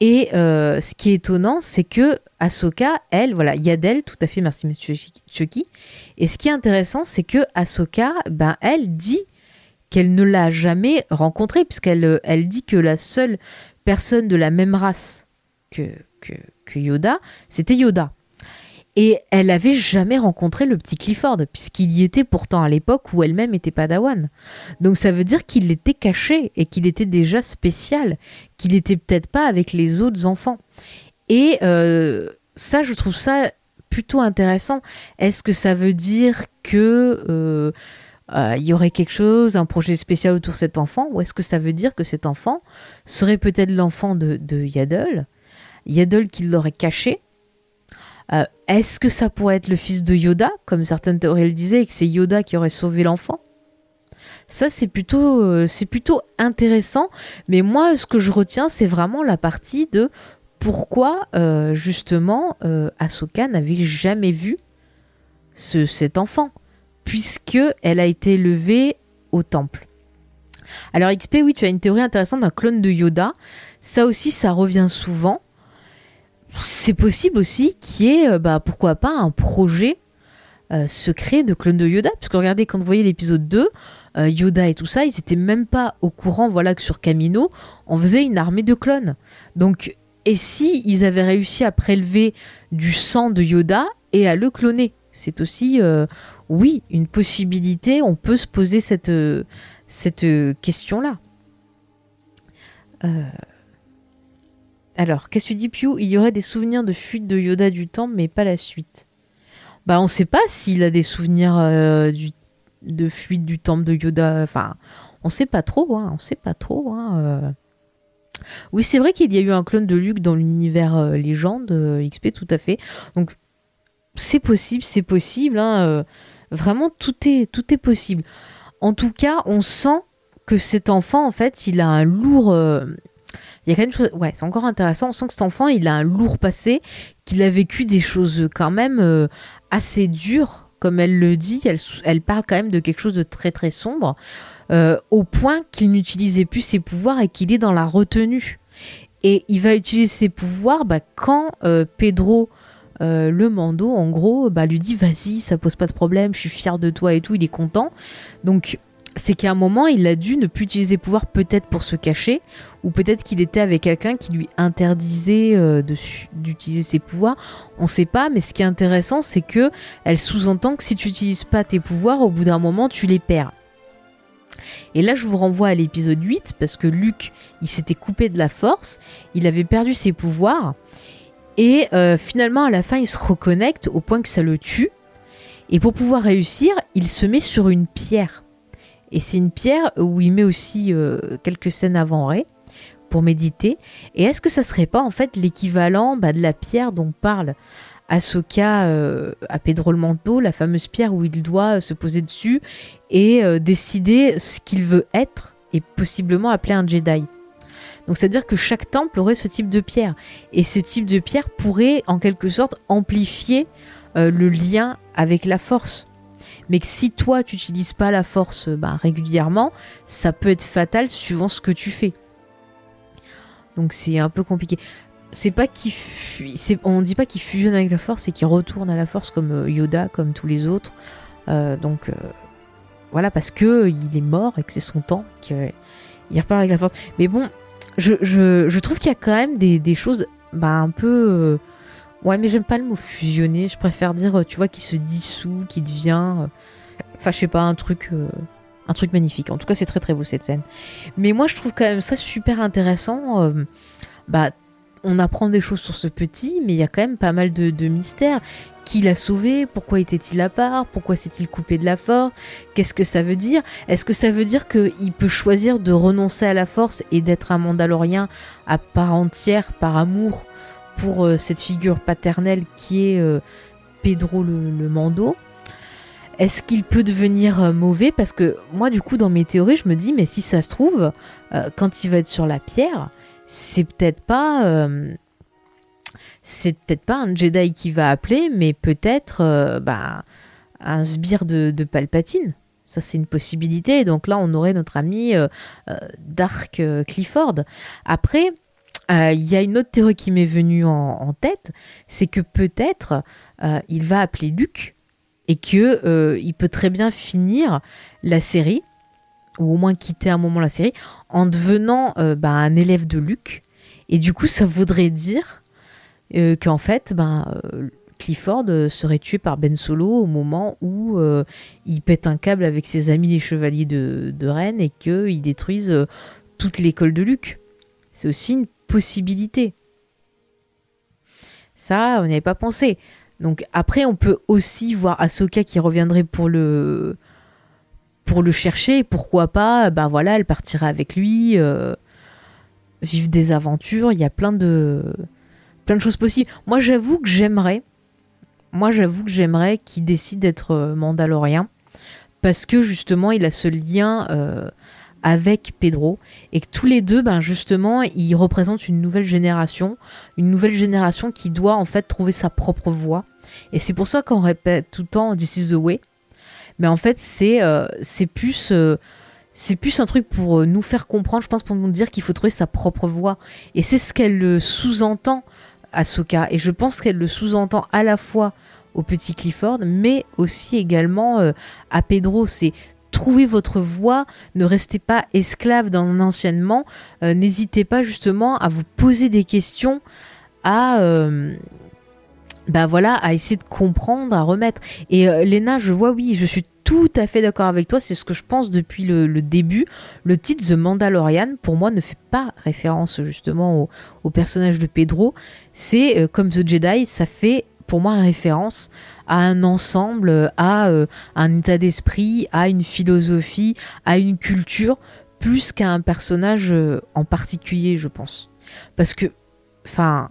Et euh, ce qui est étonnant, c'est que Ahsoka, elle, voilà, il y a d'elle, tout à fait, merci Monsieur Chucky. Et ce qui est intéressant, c'est que Ahsoka, ben, elle dit qu'elle ne l'a jamais rencontré, puisqu'elle elle dit que la seule personne de la même race que, que, Yoda, c'était Yoda. Et elle avait jamais rencontré le petit Clifford, puisqu'il y était pourtant à l'époque où elle-même était padawan. Donc ça veut dire qu'il était caché et qu'il était déjà spécial, qu'il était peut-être pas avec les autres enfants. Et euh, ça, je trouve ça plutôt intéressant. Est-ce que ça veut dire que euh, euh, il y aurait quelque chose, un projet spécial autour de cet enfant, ou est-ce que ça veut dire que cet enfant serait peut-être l'enfant de, de Yaddle Yaddle qui l'aurait caché. Euh, est-ce que ça pourrait être le fils de Yoda, comme certaines théories le disaient, et que c'est Yoda qui aurait sauvé l'enfant? Ça, c'est plutôt, euh, c'est plutôt intéressant. Mais moi, ce que je retiens, c'est vraiment la partie de pourquoi, euh, justement, Ahsoka n'avait jamais vu ce, cet enfant, puisque elle a été élevée au temple. Alors XP, oui, tu as une théorie intéressante d'un clone de Yoda. Ça aussi, ça revient souvent c'est possible aussi qu'il y ait, euh, bah, pourquoi pas, un projet euh, secret de clone de Yoda. Parce que regardez, quand vous voyez l'épisode 2, euh, Yoda et tout ça, ils étaient même pas au courant voilà, que sur Camino, on faisait une armée de clones. Donc, et si ils avaient réussi à prélever du sang de Yoda et à le cloner? C'est aussi, oui, une possibilité. On peut se poser cette, cette question-là. Euh, alors, qu'est-ce que tu dis, Pew Il y aurait des souvenirs de fuite de Yoda du temps, mais pas la suite. Bah, on sait pas s'il a des souvenirs euh, de fuite du temple de Yoda. Enfin, on sait pas trop, hein. On sait pas trop, hein. Euh. Oui, c'est vrai qu'il y a eu un clone de Luke dans l'univers euh, légende XP, tout à fait. Donc, c'est possible, c'est possible. Hein, vraiment, tout est, tout est possible. En tout cas, on sent que cet enfant, en fait, il a un lourd il y a quelque chose. Ouais, c'est encore intéressant. On sent que cet enfant, il a un lourd passé, qu'il a vécu des choses quand même euh, assez dures, comme elle le dit. Elle, elle, parle quand même de quelque chose de très très sombre, euh, au point qu'il n'utilisait plus ses pouvoirs et qu'il est dans la retenue. Et il va utiliser ses pouvoirs bah, quand euh, Pedro. le Mando, en gros, bah, lui dit vas-y, ça pose pas de problème, je suis fier de toi et tout, il est content. Donc c'est qu'à un moment, il a dû ne plus utiliser pouvoir peut-être pour se cacher, ou peut-être qu'il était avec quelqu'un qui lui interdisait euh, d'utiliser ses pouvoirs. On ne sait pas, mais ce qui est intéressant, c'est que elle sous-entend que si tu n'utilises pas tes pouvoirs, au bout d'un moment, tu les perds. Et là, je vous renvoie à l'épisode 8 parce que Luke, il s'était coupé de la force, il avait perdu ses pouvoirs. Et euh, finalement, à la fin, il se reconnecte au point que ça le tue. Et pour pouvoir réussir, il se met sur une pierre. Et c'est une pierre où il met aussi euh, quelques scènes avant Ray pour méditer. Et est-ce que ça serait pas en fait l'équivalent bah, de la pierre dont parle Ahsoka euh, à Pedro le Manteau, la fameuse pierre où il doit se poser dessus et décider ce qu'il veut être et possiblement appeler un Jedi. Donc c'est-à-dire que chaque temple aurait ce type de pierre. Et ce type de pierre pourrait en quelque sorte amplifier euh, le lien avec la force. Mais que si toi tu n'utilises pas la force bah, régulièrement, ça peut être fatal suivant ce que tu fais. Donc c'est un peu compliqué. C'est pas qu'il on dit pas qu'il fusionne avec la force, c'est qu'il retourne à la force comme euh, Yoda, comme tous les autres. Euh, donc voilà, parce que il est mort et que c'est son temps, qu'il repart avec la force. Mais bon, je, trouve qu'il y a quand même des, des choses bah, un peu. Euh, ouais, mais j'aime pas le mot fusionner. Je préfère dire, tu vois, qui se dissout, qui devient. Euh, enfin, je sais pas, un truc. Euh, un truc magnifique. En tout cas, c'est très très beau cette scène. Mais moi, je trouve quand même ça super intéressant. bah, on apprend des choses sur ce petit, mais il y a quand même pas mal de, de mystères. Qui l'a sauvé? Pourquoi était-il à part? Pourquoi s'est-il coupé de la force? Qu'est-ce que ça veut dire? Est-ce que ça veut dire qu'il peut choisir de renoncer à la force et d'être un Mandalorien à part entière par amour? Pour euh, cette figure paternelle qui est euh, Pedro le, Mando est-ce qu'il peut devenir euh, mauvais? Parce que moi, du coup, dans mes théories, je me dis, mais si ça se trouve, quand il va être sur la pierre, c'est peut-être pas c'est peut-être pas un Jedi qui va appeler, mais peut-être bah, un sbire de, Palpatine. Ça, c'est une possibilité. Donc là, on aurait notre ami Dark Clifford. Après, il y a une autre théorie qui m'est venue en, tête, c'est que peut-être il va appeler Luke et que il peut très bien finir la série ou au moins quitter un moment la série en devenant bah, un élève de Luke. Et du coup, ça voudrait dire euh, qu'en fait, ben, euh, Clifford euh, serait tué par Ben Solo au moment où il pète un câble avec ses amis les chevaliers de, Rennes et qu'ils détruisent toute l'école de Luke. C'est aussi une possibilité. Ça, on n'y pas pensé. Donc après, on peut aussi voir Ahsoka qui reviendrait pour le pour le chercher. Pourquoi pas? Ben voilà, elle partirait avec lui, vivre des aventures. Il y a plein de plein de choses possibles. Moi, j'avoue que j'aimerais, moi, j'avoue que j'aimerais qu'il décide d'être euh, Mandalorien parce que justement, il a ce lien euh, avec Pedro et que tous les deux, ben justement, ils représentent une nouvelle génération, une nouvelle génération qui doit en fait trouver sa propre voie. Et c'est pour ça qu'on répète tout le temps This is the way. Mais en fait, c'est euh, c'est plus c'est plus un truc pour nous faire comprendre, je pense, pour nous dire qu'il faut trouver sa propre voie. Et c'est ce qu'elle sous-entend Ahsoka. Et je pense qu'elle le sous-entend à la fois au petit Clifford, mais aussi également euh, à Pedro. C'est trouver votre voie, ne restez pas esclave d'un anciennement, euh, n'hésitez pas justement à vous poser des questions, à euh, bah voilà, à essayer de comprendre, à remettre. Et Léna, je vois, oui, je suis tout à fait d'accord avec toi, c'est ce que je pense depuis le, début. Le titre The Mandalorian, pour moi, ne fait pas référence justement au, personnage de Pedro. C'est euh, comme The Jedi, ça fait pour moi référence à un ensemble, à euh, un état d'esprit, à une philosophie, à une culture, plus qu'à un personnage euh, en particulier, je pense. Parce que, enfin,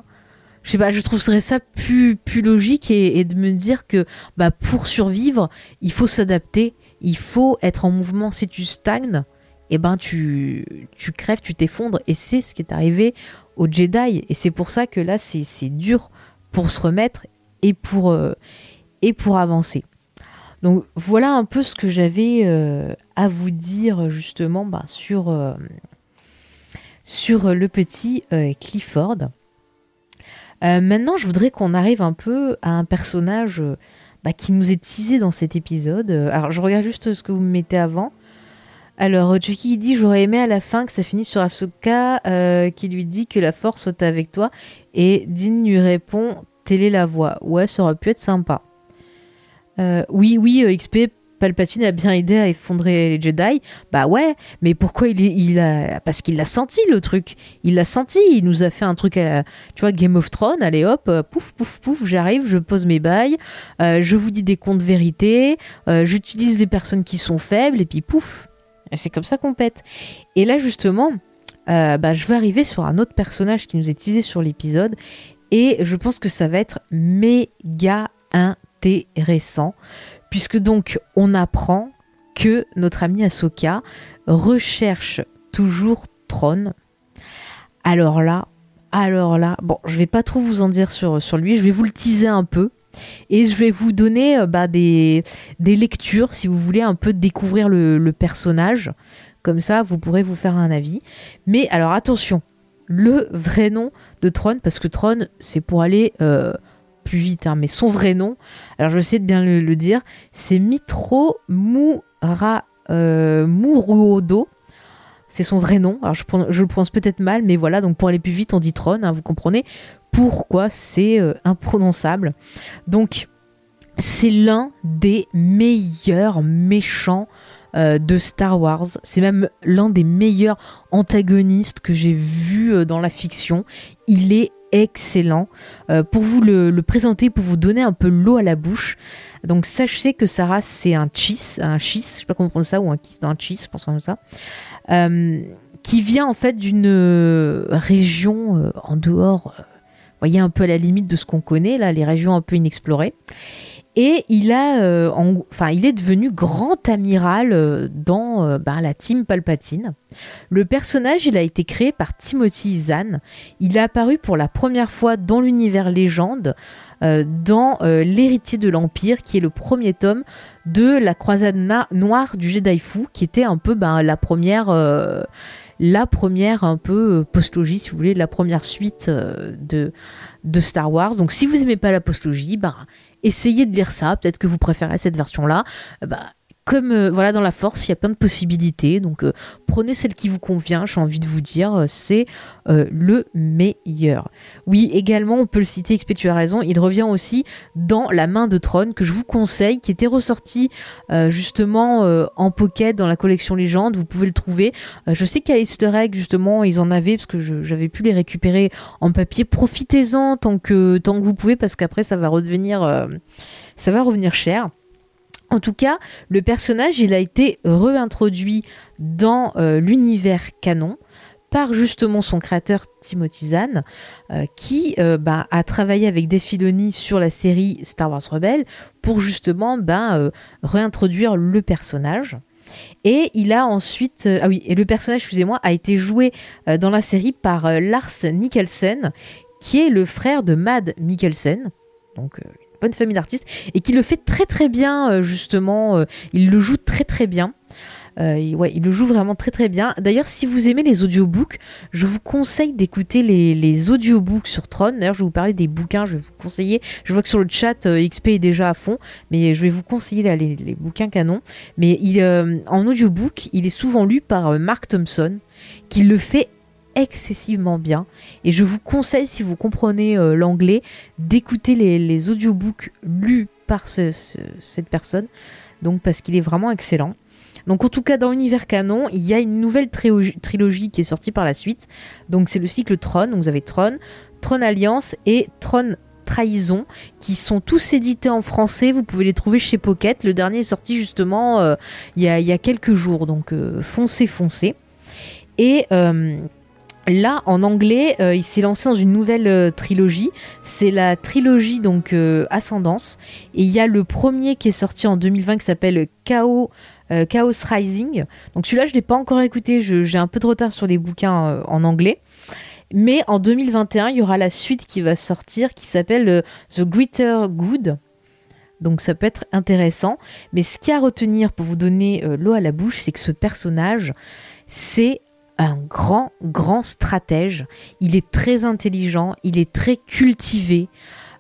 je sais pas, je trouverais ça plus, plus logique et, de me dire que bah, pour survivre, il faut s'adapter, il faut être en mouvement. Si tu stagnes, eh ben tu, tu crèves, tu t'effondres. Et c'est ce qui est arrivé aux Jedi. Et c'est pour ça que là, c'est dur pour se remettre et pour, euh, et pour avancer. Donc voilà un peu ce que j'avais euh, à vous dire justement bah, sur, euh, sur le petit Clifford. Maintenant, je voudrais qu'on arrive un peu à un personnage bah, qui nous est teasé dans cet épisode. Alors, je regarde juste ce que vous me mettez avant. Alors, Chucky dit J'aurais aimé à la fin que ça finisse sur Asuka qui lui dit que la force soit avec toi. Et Dean lui répond Est la voix. Ouais, ça aurait pu être sympa. oui, oui, XP, Palpatine a bien aidé à effondrer les Jedi. Bah ouais, mais pourquoi il, il a parce qu'il l'a senti le truc. Il l'a senti. Il nous a fait un truc à la, tu vois Game of Thrones. Allez hop, euh, pouf pouf pouf, j'arrive, je pose mes bails, euh, je vous dis des contes vérités, euh, j'utilise les personnes qui sont faibles et puis pouf. C'est comme ça qu'on pète. Et là justement, bah, je vais arriver sur un autre personnage qui nous est teasé sur l'épisode et je pense que ça va être méga intéressant puisque donc on apprend que notre ami Ahsoka recherche toujours Tron. Alors là, alors là, bon, je vais pas trop vous en dire sur, lui, je vais vous le teaser un peu. Et je vais vous donner euh, bah, des, des, lectures si vous voulez un peu découvrir le, personnage. Comme ça, vous pourrez vous faire un avis. Mais alors attention, le vrai nom de Tron, parce que Tron, c'est pour aller euh, plus vite, hein, mais son vrai nom, alors je vais essayer de bien le, dire, c'est Mitro Moura, euh, Muruodo. C'est son vrai nom. Alors je, je le prononce peut-être mal, mais voilà, donc pour aller plus vite, on dit Tron, hein, vous comprenez pourquoi c'est euh, imprononçable. Donc, c'est l'un des meilleurs méchants euh, de Star Wars. C'est même l'un des meilleurs antagonistes que j'ai vu euh, dans la fiction. Il est excellent. Euh, pour vous le, présenter, pour vous donner un peu l'eau à la bouche. Donc sachez que Sarah c'est un cheese, un cheese, je sais pas comment prendre ça, ou un kiss, un cheese, je pense comme ça, qui vient en fait d'une région en dehors, voyez un peu à la limite de ce qu'on connaît là, les régions un peu inexplorées. Et il, a, euh, il est devenu grand amiral euh, dans euh, bah, la team Palpatine. Le personnage, il a été créé par Timothy Zahn. Il est apparu pour la première fois dans l'univers légende, dans L'héritier de l'Empire, qui est le premier tome de la croisade noire du Jedi Fou, qui était un peu ben, la première la un peu si vous voulez, la première suite de, Star Wars. Donc si vous aimez pas la postlogie, ben essayez de lire ça. Peut-être que vous préférez cette version-là. Bah, comme euh, voilà dans la force, il y a plein de possibilités. Donc euh, prenez celle qui vous convient. J'ai envie de vous dire, euh, c'est le meilleur. Oui, également, on peut le citer. XP, tu as raison. Il revient aussi dans La Main de Trône que je vous conseille, qui était ressorti justement en pocket dans la collection Légende. Vous pouvez le trouver. je sais qu'à Easter Egg justement, ils en avaient parce que j'avais pu les récupérer en papier. Profitez-en tant que tant que vous pouvez parce qu'après ça va redevenir ça va revenir cher. En tout cas, le personnage, il a été réintroduit dans euh, l'univers canon par justement son créateur Timothy Zahn, euh, qui euh, bah, a travaillé avec Dave Filoni sur la série Star Wars Rebelle pour justement bah, réintroduire le personnage. Et il a ensuite, ah oui, et le personnage, excusez-moi, a été joué dans la série par Lars Mikkelsen, qui est le frère de Mad Mikkelsen, bonne famille d'artistes, et qui le fait très très bien, euh, justement. Euh, il le joue très très bien. Euh, ouais, il le joue vraiment très très bien. D'ailleurs, si vous aimez les audiobooks, je vous conseille d'écouter les, audiobooks sur Tron. D'ailleurs, je vais vous parler des bouquins, je vais vous conseiller. Je vois que sur le chat, XP est déjà à fond, mais je vais vous conseiller les, les, bouquins canon. Mais il, en audiobook, il est souvent lu par Mark Thompson, qui le fait excessivement bien. Et je vous conseille, si vous comprenez euh, l'anglais, d'écouter les, audiobooks lus par cette personne. Donc parce qu'il est vraiment excellent. Donc en tout cas dans l'univers canon, il y a une nouvelle trilogie qui est sortie par la suite. Donc c'est le cycle Tron. Vous avez Tron, Tron Alliance et Tron Trahison, qui sont tous édités en français. Vous pouvez les trouver chez Pocket. Le dernier est sorti justement euh, il, y a, quelques jours. Donc euh, foncez, foncez. Et Là, en anglais, euh, il s'est lancé dans une nouvelle euh, trilogie. C'est la trilogie donc euh, Ascendance. Et il y a le premier qui est sorti en 2020 qui s'appelle Chaos, Chaos Rising. Donc celui-là, je ne l'ai pas encore écouté. J'ai un peu de retard sur les bouquins en anglais. Mais en 2021, il y aura la suite qui va sortir qui s'appelle The Greater Good. Donc ça peut être intéressant. Mais ce qu'il y a à retenir pour vous donner l'eau à la bouche, c'est que ce personnage, c'est un grand, grand stratège. Il est très intelligent, il est très cultivé,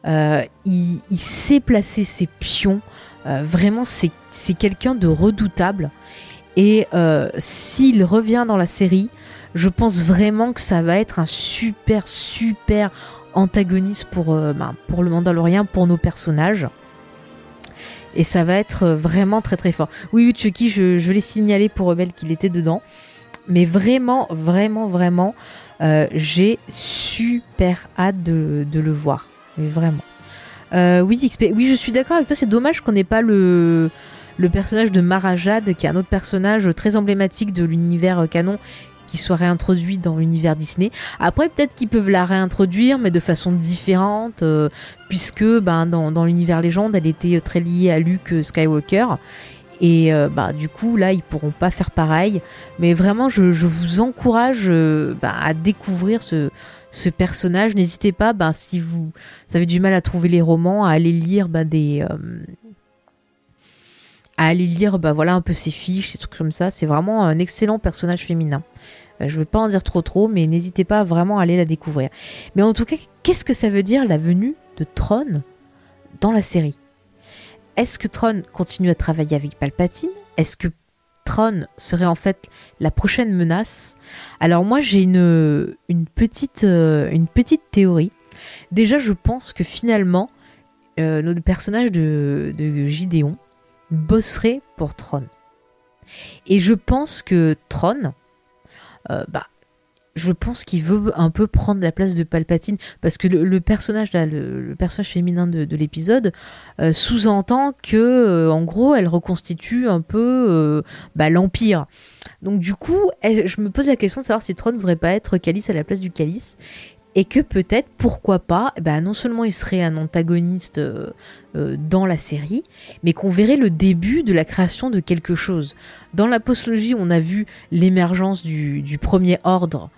euh, il, sait placer ses pions. Euh, vraiment, c'est quelqu'un de redoutable. Et euh, s'il revient dans la série, je pense vraiment que ça va être un super, super antagoniste pour, ben, pour le Mandalorien, pour nos personnages. Et ça va être vraiment très très fort. Oui, oui Chucky, je, je l'ai signalé pour Rebelle qu'il était dedans. Mais vraiment, vraiment, vraiment, euh, j'ai super hâte de, le voir. Mais vraiment. Euh, oui, oui, je suis d'accord avec toi. C'est dommage qu'on n'ait pas le, personnage de Marajad, qui est un autre personnage très emblématique de l'univers canon, qui soit réintroduit dans l'univers Disney. Après, peut-être qu'ils peuvent la réintroduire, mais de façon différente, euh, puisque ben, dans l'univers légende, elle était très liée à Luke Skywalker. Et euh, bah, du coup, là, ils pourront pas faire pareil. Mais vraiment, je, vous encourage euh, bah, à découvrir ce, personnage. N'hésitez pas, bah, si vous, avez du mal à trouver les romans, à aller lire bah, des. Euh, à aller lire voilà, un peu ses fiches, des trucs comme ça. C'est vraiment un excellent personnage féminin. Je ne vais pas en dire trop trop, mais n'hésitez pas vraiment à aller la découvrir. Mais en tout cas, qu'est-ce que ça veut dire la venue de Tron dans la série? Est-ce que Tron continue à travailler avec Palpatine? Est-ce que Tron serait en fait la prochaine menace? Alors moi j'ai une, euh, petite théorie. Déjà je pense que finalement euh, notre personnage de, de Gideon bosserait pour Tron. Et je pense que Tron, euh, bah, je pense qu'il veut un peu prendre la place de Palpatine parce que le, personnage le, personnage féminin de, l'épisode euh, sous-entend que euh, en gros elle reconstitue un peu euh, bah, l'empire. Donc du coup, je me pose la question de savoir si Tron ne voudrait pas être Calice à la place du Calice et que peut-être, pourquoi pas, bah, non seulement il serait un antagoniste dans la série, mais qu'on verrait le début de la création de quelque chose. Dans la postologie, on a vu l'émergence du, du, premier ordre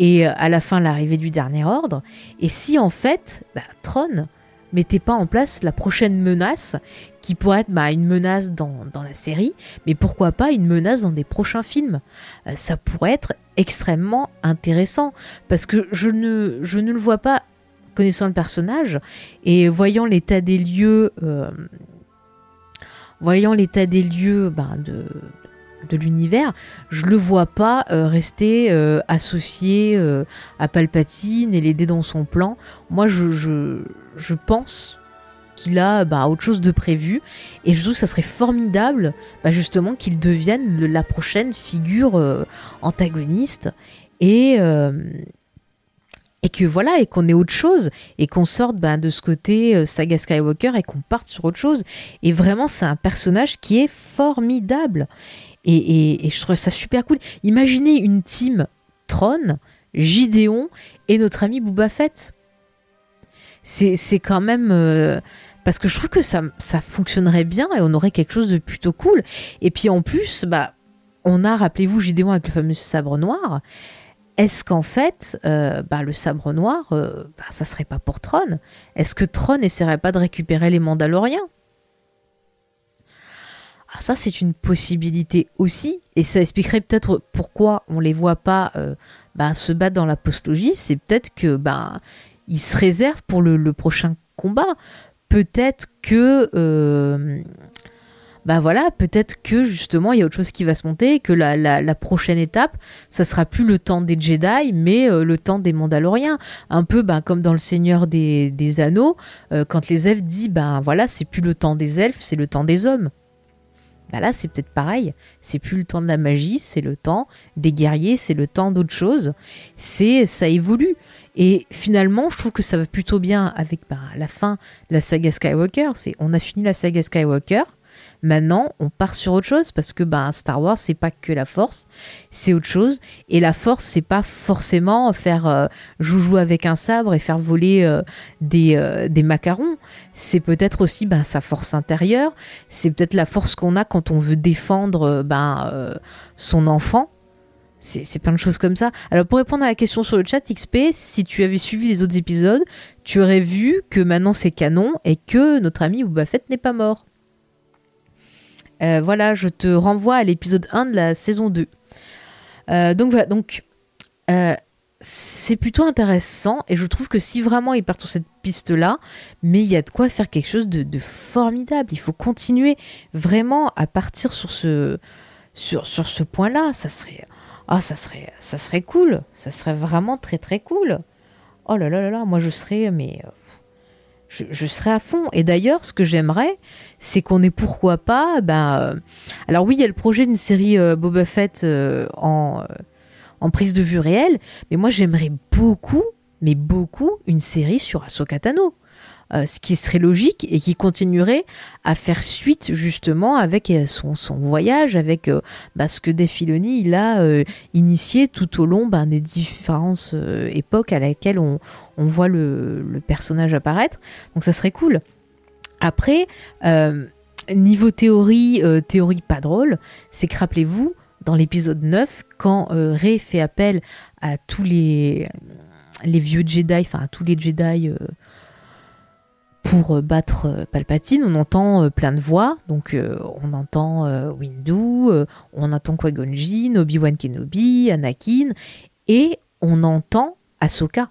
et euh, à la fin l'arrivée du dernier ordre. Et si en fait, bah, Tron mettait pas en place la prochaine menace, qui pourrait être bah, une menace dans, la série, mais pourquoi pas une menace dans des prochains films euh, Ça pourrait être extrêmement intéressant, parce que je ne, je ne le vois pas connaissant le personnage, et voyant l'état des lieux... Euh, voyant l'état des lieux bah, de, l'univers, je le vois pas euh, rester associé à Palpatine et l'aider dans son plan. Moi, je, pense qu'il a bah, autre chose de prévu. Et je trouve que ça serait formidable bah, justement qu'il devienne la prochaine figure antagoniste. Et et que voilà et qu'on ait autre chose. Et qu'on sorte bah, de ce côté saga Skywalker et qu'on parte sur autre chose. Et vraiment c'est un personnage qui est formidable. Et, je trouve ça super cool. Imaginez une team Tron, Gideon et notre ami Boba Fett. C'est quand même. Euh, parce que je trouve que ça, ça fonctionnerait bien et on aurait quelque chose de plutôt cool. Et puis en plus, bah, on a, rappelez-vous, Gideon avec le fameux sabre noir. Est-ce qu'en fait, euh, bah, le sabre noir, euh, bah, ça serait pas pour Tron? Est-ce que Tron n'essaierait pas de récupérer les Mandaloriens? Ah, ça, c'est une possibilité aussi, et ça expliquerait peut-être pourquoi on les voit pas bah, se battre dans la postologie. C'est peut-être que ben ils se réservent pour le, prochain combat. Peut-être que euh, bah voilà, peut-être que justement il y a autre chose qui va se monter, que la, prochaine étape, ça sera plus le temps des Jedi, mais euh, le temps des Mandaloriens. Un peu ben, comme dans le Seigneur des, Anneaux, quand les elfes disent ben voilà, c'est plus le temps des elfes, c'est le temps des hommes. Bah là, c'est peut-être pareil. C'est plus le temps de la magie, c'est le temps des guerriers, c'est le temps d'autre chose. C'est ça évolue. Et finalement, je trouve que ça va plutôt bien avec bah, la fin de la saga Skywalker. C'est on a fini la saga Skywalker. Maintenant, on part sur autre chose parce que ben, Star Wars, c'est pas que la force, c'est autre chose. Et la force, c'est pas forcément faire euh, joujou avec un sabre et faire voler euh, des, euh, des, macarons. C'est peut-être aussi ben, sa force intérieure. C'est peut-être la force qu'on a quand on veut défendre ben, son enfant. C'est plein de choses comme ça. Alors pour répondre à la question sur le chat XP, si tu avais suivi les autres épisodes, tu aurais vu que maintenant c'est canon et que notre ami Boba Fett n'est pas mort. Euh, voilà, je te renvoie à l'épisode 1 de la saison 2. Euh, donc voilà, donc euh, c'est plutôt intéressant et je trouve que si vraiment ils partent sur cette piste-là, mais il y a de quoi faire quelque chose de, formidable. Il faut continuer vraiment à partir sur ce, sur, sur ce point-là. Ça serait, ah, ça serait, cool. Ça serait vraiment très très cool. Oh là là là là, moi je serais, mais je, je serais à fond. Et d'ailleurs, ce que j'aimerais, c'est qu'on ait pourquoi pas, ben, euh, alors oui, il y a le projet d'une série euh, Boba Fett euh, en, euh, en prise de vue réelle, mais moi j'aimerais beaucoup, mais beaucoup, une série sur Ahsoka Tano. Euh, ce qui serait logique et qui continuerait à faire suite justement avec euh, son, voyage, avec euh, bah, ce que Dave Filoni il a initié tout au long bah, des différentes époques à laquelle on, on voit le, personnage apparaître. Donc ça serait cool. Après, niveau théorie, théorie pas drôle, c'est que rappelez-vous, dans l'épisode 9, quand Rey fait appel à tous les, les vieux Jedi, enfin à tous les Jedi pour euh, battre euh, Palpatine, on entend euh, plein de voix. Donc on entend Windu, on entend Qui-Gon Jinn, Obi-Wan Kenobi, Anakin, et on entend Ahsoka.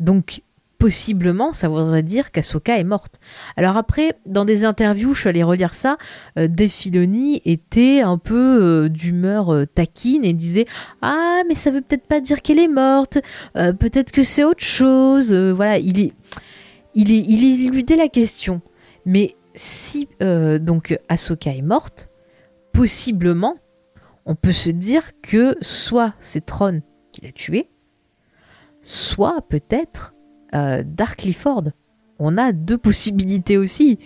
Donc possiblement, ça voudrait dire qu'Ahsoka est morte. Alors après, dans des interviews, je suis allée relire ça, euh, Dave Filoni était un peu d'humeur taquine et disait ah mais ça veut peut-être pas dire qu'elle est morte, peut-être que c'est autre chose. Voilà, il est, il est, il éludait la question. Mais si euh, donc Ahsoka est morte, possiblement, on peut se dire que soit c'est Tron qui l'a tuée, soit peut-être euh. On a deux possibilités aussi.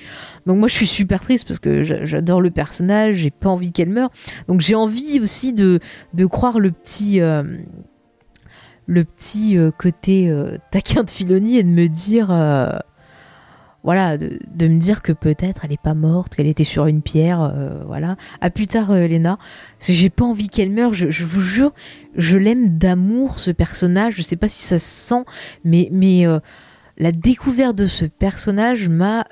Donc moi je suis super triste parce que j'a- j'adore le personnage, j'ai pas envie qu'elle meure. Donc j'ai envie aussi de, de croire le petit euh, le petit euh, côté euh, taquin de Filoni et de me dire euh, voilà de, me dire que peut-être elle est pas morte, qu'elle était sur une pierre, voilà. À plus tard, euh, Elena. J'ai pas envie qu'elle meure. Je, vous jure, je l'aime d'amour ce personnage. Je sais pas si ça se sent, mais mais la découverte de ce personnage m'a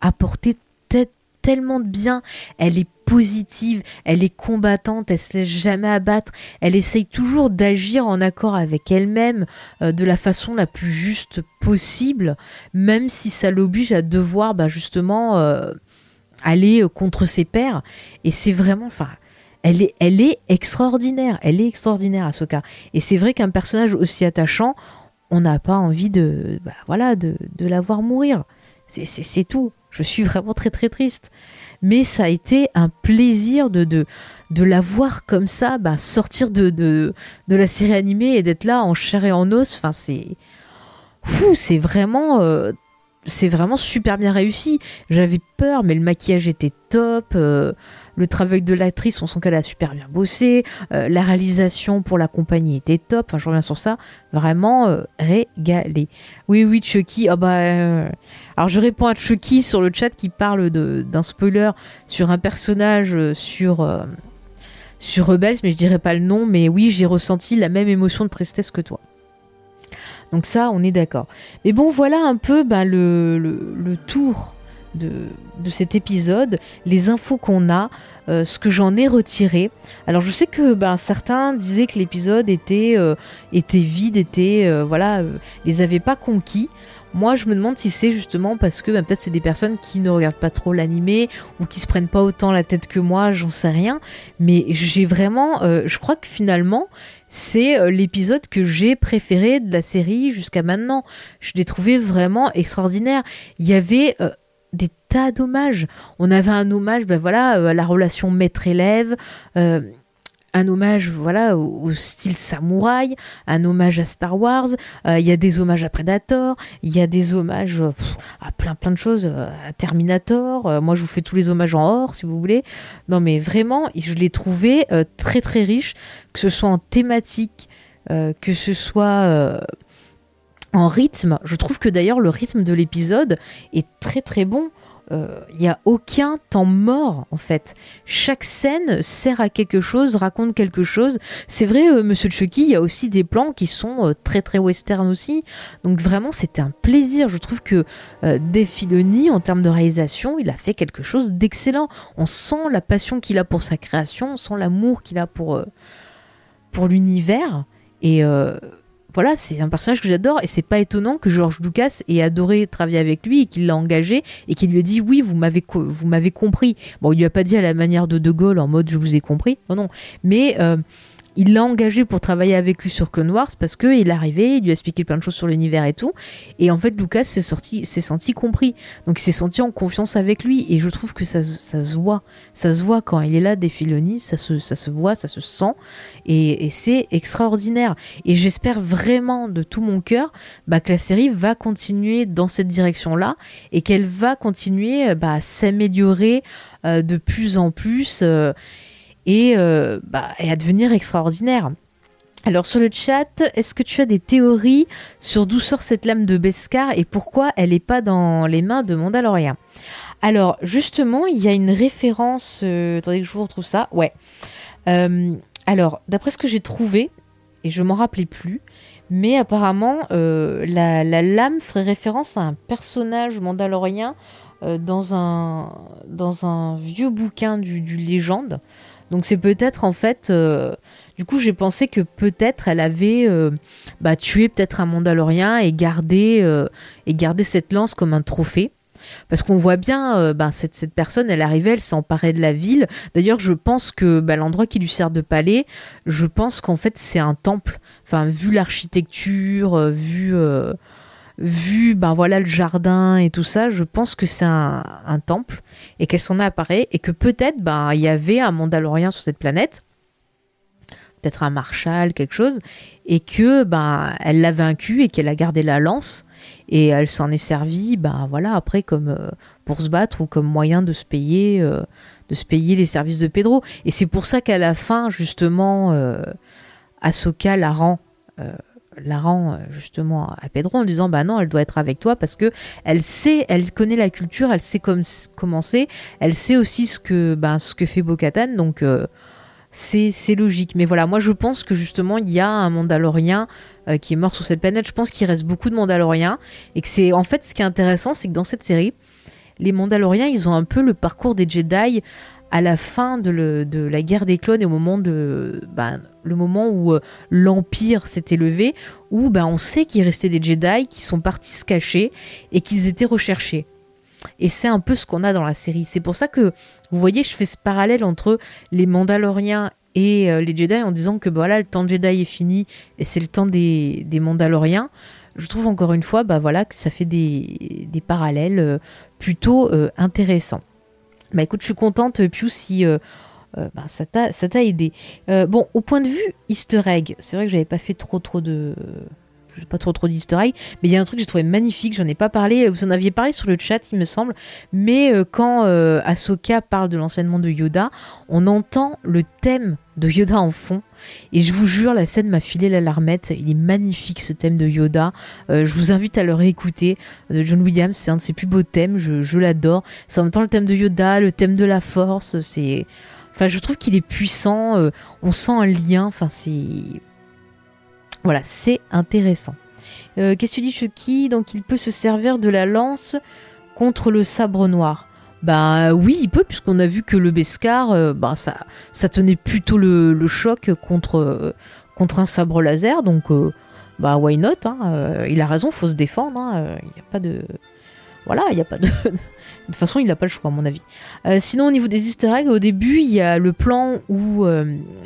apporté te- tellement de bien. Elle est positive, elle est combattante, elle se laisse jamais abattre, elle essaye toujours d'agir en accord avec elle-même euh, de la façon la plus juste possible, même si ça l'oblige à devoir bah, justement euh, aller euh, contre ses pairs. Et c'est vraiment, enfin, elle est, elle est extraordinaire, elle est extraordinaire, Ahsoka. Et c'est vrai qu'un personnage aussi attachant, on n'a pas envie de, bah, voilà, de, de la voir mourir. C'est tout. Je suis vraiment très très triste. Mais ça a été un plaisir de, de, la voir comme ça, bah, sortir de, de, la série animée et d'être là en chair et en os. Enfin, c'est. C'est vraiment. euh, c'est vraiment super bien réussi. J'avais peur, mais le maquillage était top. euh, le travail de l'actrice, on sent qu'elle a super bien bossé. euh, la réalisation pour la compagnie était top. Enfin, je reviens sur ça. Vraiment euh, régalé. Oui, oui, Chucky. Ah bah. euh, Alors, je réponds à Chucky sur le chat qui parle d'un spoiler sur un personnage sur. sur Rebels, mais je dirais pas le nom, mais oui, j'ai ressenti la même émotion de tristesse que toi. Donc ça, on est d'accord. Mais bon, voilà un peu le- le tour de, de cet épisode, les infos qu'on a, euh, ce que j'en ai retiré. Alors je sais que ben, certains disaient que l'épisode était, euh, était vide, était, euh, voilà, euh, les avait pas conquis. Moi, je me demande si c'est justement parce que ben, peut-être c'est des personnes qui ne regardent pas trop l'animé ou qui se prennent pas autant la tête que moi, j'en sais rien. Mais j'ai vraiment, je crois que finalement, c'est l'épisode que j'ai préféré de la série jusqu'à maintenant. Je l'ai trouvé vraiment extraordinaire. Il y avait des tas d'hommages. On avait un hommage, ben voilà, euh, à la relation maître-élève. euh, un hommage voilà au, style samouraï, un hommage à Star Wars, euh, il y a des hommages à Predator, il y a des hommages à plein plein de choses, à Terminator, moi je vous fais tous les hommages en or si vous voulez. Non mais vraiment, je l'ai trouvé très très riche, que ce soit en thématique, que ce soit en rythme. Je trouve que d'ailleurs le rythme de l'épisode est très très bon. Il n'y a aucun temps mort en fait. Chaque scène sert à quelque chose, raconte quelque chose. C'est vrai, euh, Monsieur Chucky, il y a aussi des plans qui sont euh, très très western aussi. Donc vraiment, c'était un plaisir. Je trouve que euh, Dave Filoni, en termes de réalisation, il a fait quelque chose d'excellent. On sent la passion qu'il a pour sa création, on sent l'amour qu'il a pour, euh, pour l'univers. Et euh, voilà, c'est un personnage que j'adore et c'est pas étonnant que George Lucas ait adoré travailler avec lui et qu'il l'a engagé et qu'il lui a dit oui, vous m'avez vous m'avez compris. Bon, il lui a pas dit à la manière de De Gaulle en mode je vous ai compris. Non non, mais euh, il l'a engagé pour travailler avec lui sur Clone Wars parce que il est arrivé, il lui a expliqué plein de choses sur l'univers et tout. Et en fait, Lucas s'est sorti, s'est senti compris. Donc, il s'est senti en confiance avec lui. Et je trouve que ça, ça se voit. Ça se voit quand il est là des Filoni, ça se, ça se voit, ça se sent. Et, et c'est extraordinaire. Et j'espère vraiment de tout mon cœur bah, que la série va continuer dans cette direction-là et qu'elle va continuer bah, à s'améliorer euh, de plus en plus. Euh, euh, bah, et, à devenir extraordinaire. Alors sur le chat, est-ce que tu as des théories sur d'où sort cette lame de Beskar et pourquoi elle n'est pas dans les mains de Mandalorian? Alors justement, il y a une référence. Euh, attendez que je vous retrouve ça. Ouais. Euh, alors d'après ce que j'ai trouvé, et je m'en rappelais plus, mais apparemment la, lame ferait référence à un personnage mandalorien dans, un, dans un vieux bouquin du, du légende. Donc c'est peut-être en fait, euh, du coup j'ai pensé que peut-être elle avait euh, bah, tué peut-être un Mandalorien et gardé euh, et gardé cette lance comme un trophée. Parce qu'on voit bien, bah, cette, personne, elle arrivait, elle s'emparait de la ville. D'ailleurs, je pense que bah, l'endroit qui lui sert de palais, je pense qu'en fait c'est un temple. Enfin, vu l'architecture, vu vu ben voilà le jardin et tout ça, je pense que c'est un, temple et qu'elle s'en a appareillé et que peut-être ben il y avait un Mandalorien sur cette planète, peut-être un marshal, quelque chose, et que ben elle l'a vaincu et qu'elle a gardé la lance et elle s'en est servie ben voilà après comme euh, pour se battre ou comme moyen de se payer euh, de se payer les services de Pedro. Et c'est pour ça qu'à la fin justement euh, Ahsoka la rend la rend euh, justement à Pedro en disant bah non elle doit être avec toi parce que elle sait elle connaît la culture elle sait comme comment c'est. Elle sait aussi ce que ben ce que fait Bo-Katan donc euh, c'est logique. Mais voilà moi je pense que justement il y a un Mandalorien euh, qui est mort sur cette planète. Je pense qu'il reste beaucoup de Mandaloriens et que c'est en fait ce qui est intéressant c'est que dans cette série les Mandaloriens ils ont un peu le parcours des Jedi à la fin de, la guerre des clones et au moment moment où euh, l'empire s'est élevé, où ben, on sait qu'il restait des Jedi qui sont partis se cacher et qu'ils étaient recherchés. Et c'est un peu ce qu'on a dans la série. C'est pour ça que vous voyez, je fais ce parallèle entre les Mandaloriens et euh, les Jedi en disant que voilà, le temps de Jedi est fini et c'est le temps des, Mandaloriens. Je trouve encore une fois, bah que ça fait des, parallèles euh, plutôt intéressants. Bah écoute, je suis contente, Piu, si euh, euh, bah, ça t'a aidé. Euh, bon, au point de vue easter egg, c'est vrai que j'avais pas fait trop trop de pas trop trop d'easter egg, mais il y a un truc que j'ai trouvé magnifique, j'en ai pas parlé, vous en aviez parlé sur le chat il me semble, mais quand Ahsoka parle de l'enseignement de Yoda, on entend le thème de Yoda en fond. Et je vous jure, la scène m'a filé la larmette. Il est magnifique ce thème de Yoda. Euh, je vous invite à le réécouter. De John Williams, c'est un de ses plus beaux thèmes. Je, l'adore. C'est en même temps le thème de Yoda, le thème de la force. C'est, enfin, je trouve qu'il est puissant. Euh, on sent un lien. Enfin, c'est, voilà, c'est intéressant. Euh, qu'est-ce que tu dis, Chucky? Donc, il peut se servir de la lance contre le sabre noir. Bah oui, il peut, puisqu'on a vu que le Beskar, euh, bah, ça, ça tenait plutôt le, choc contre, euh, contre un sabre laser, donc euh, bah why not hein, Il a raison, faut se défendre. Hein, il n'y a pas de. Voilà, il n'y a pas de. de toute façon, il n'a pas le choix, à mon avis. sinon, au niveau des easter eggs, au début, il y a le plan où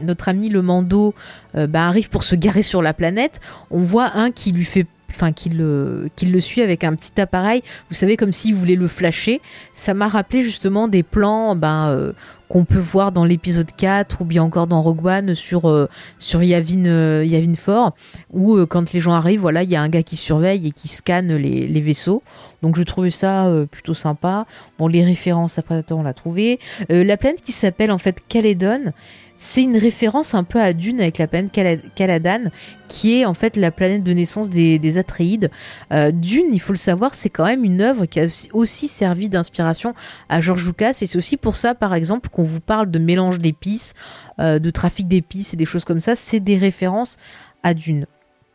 notre ami le Mando bah, arrive pour se garer sur la planète. On voit un qui lui fait enfin qu'il le, le suit avec un petit appareil, vous savez, comme s'il voulait le flasher. Ça m'a rappelé justement des plans ben, euh, qu'on peut voir dans l'épisode 4 ou bien encore dans Rogue One sur, euh, sur Yavin, euh, Yavin Fort, où quand les gens arrivent, voilà, il y a un gars qui surveille et qui scanne les, les vaisseaux. Donc je trouvais ça plutôt sympa. Bon, les références après on l'a trouvé. la planète qui s'appelle en fait Caledon, c'est une référence un peu à Dune avec la planète Caladan, qui est en fait la planète de naissance des, Atreides. Euh, Dune, il faut le savoir, c'est quand même une œuvre qui a aussi servi d'inspiration à George Lucas, et c'est aussi pour ça, par exemple, qu'on vous parle de mélange d'épices, euh, de trafic d'épices et des choses comme ça. C'est des références à Dune.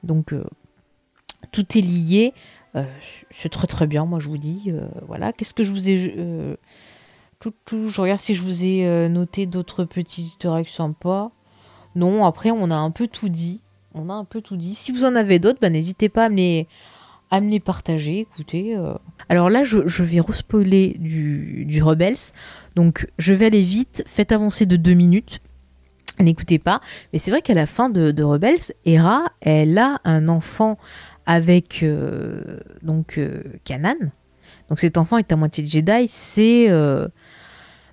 Donc euh, tout est lié. c'est très très bien, moi je vous dis. voilà. Qu'est-ce que je vous ai je regarde si je vous ai euh, noté d'autres petits easter sympas. Non, après, on a un peu tout dit. On a un peu tout dit. Si vous en avez d'autres, bah, n'hésitez pas à me les, à partager. Écoutez. Euh. Alors là, je, vais respoiler du, du Rebels. Donc, je vais aller vite. Faites avancer de deux minutes. n'écoutez pas. Mais c'est vrai qu'à la fin de, Rebels, Hera, elle a un enfant avec euh, donc Kanan. Donc cet enfant est à moitié Jedi. C'est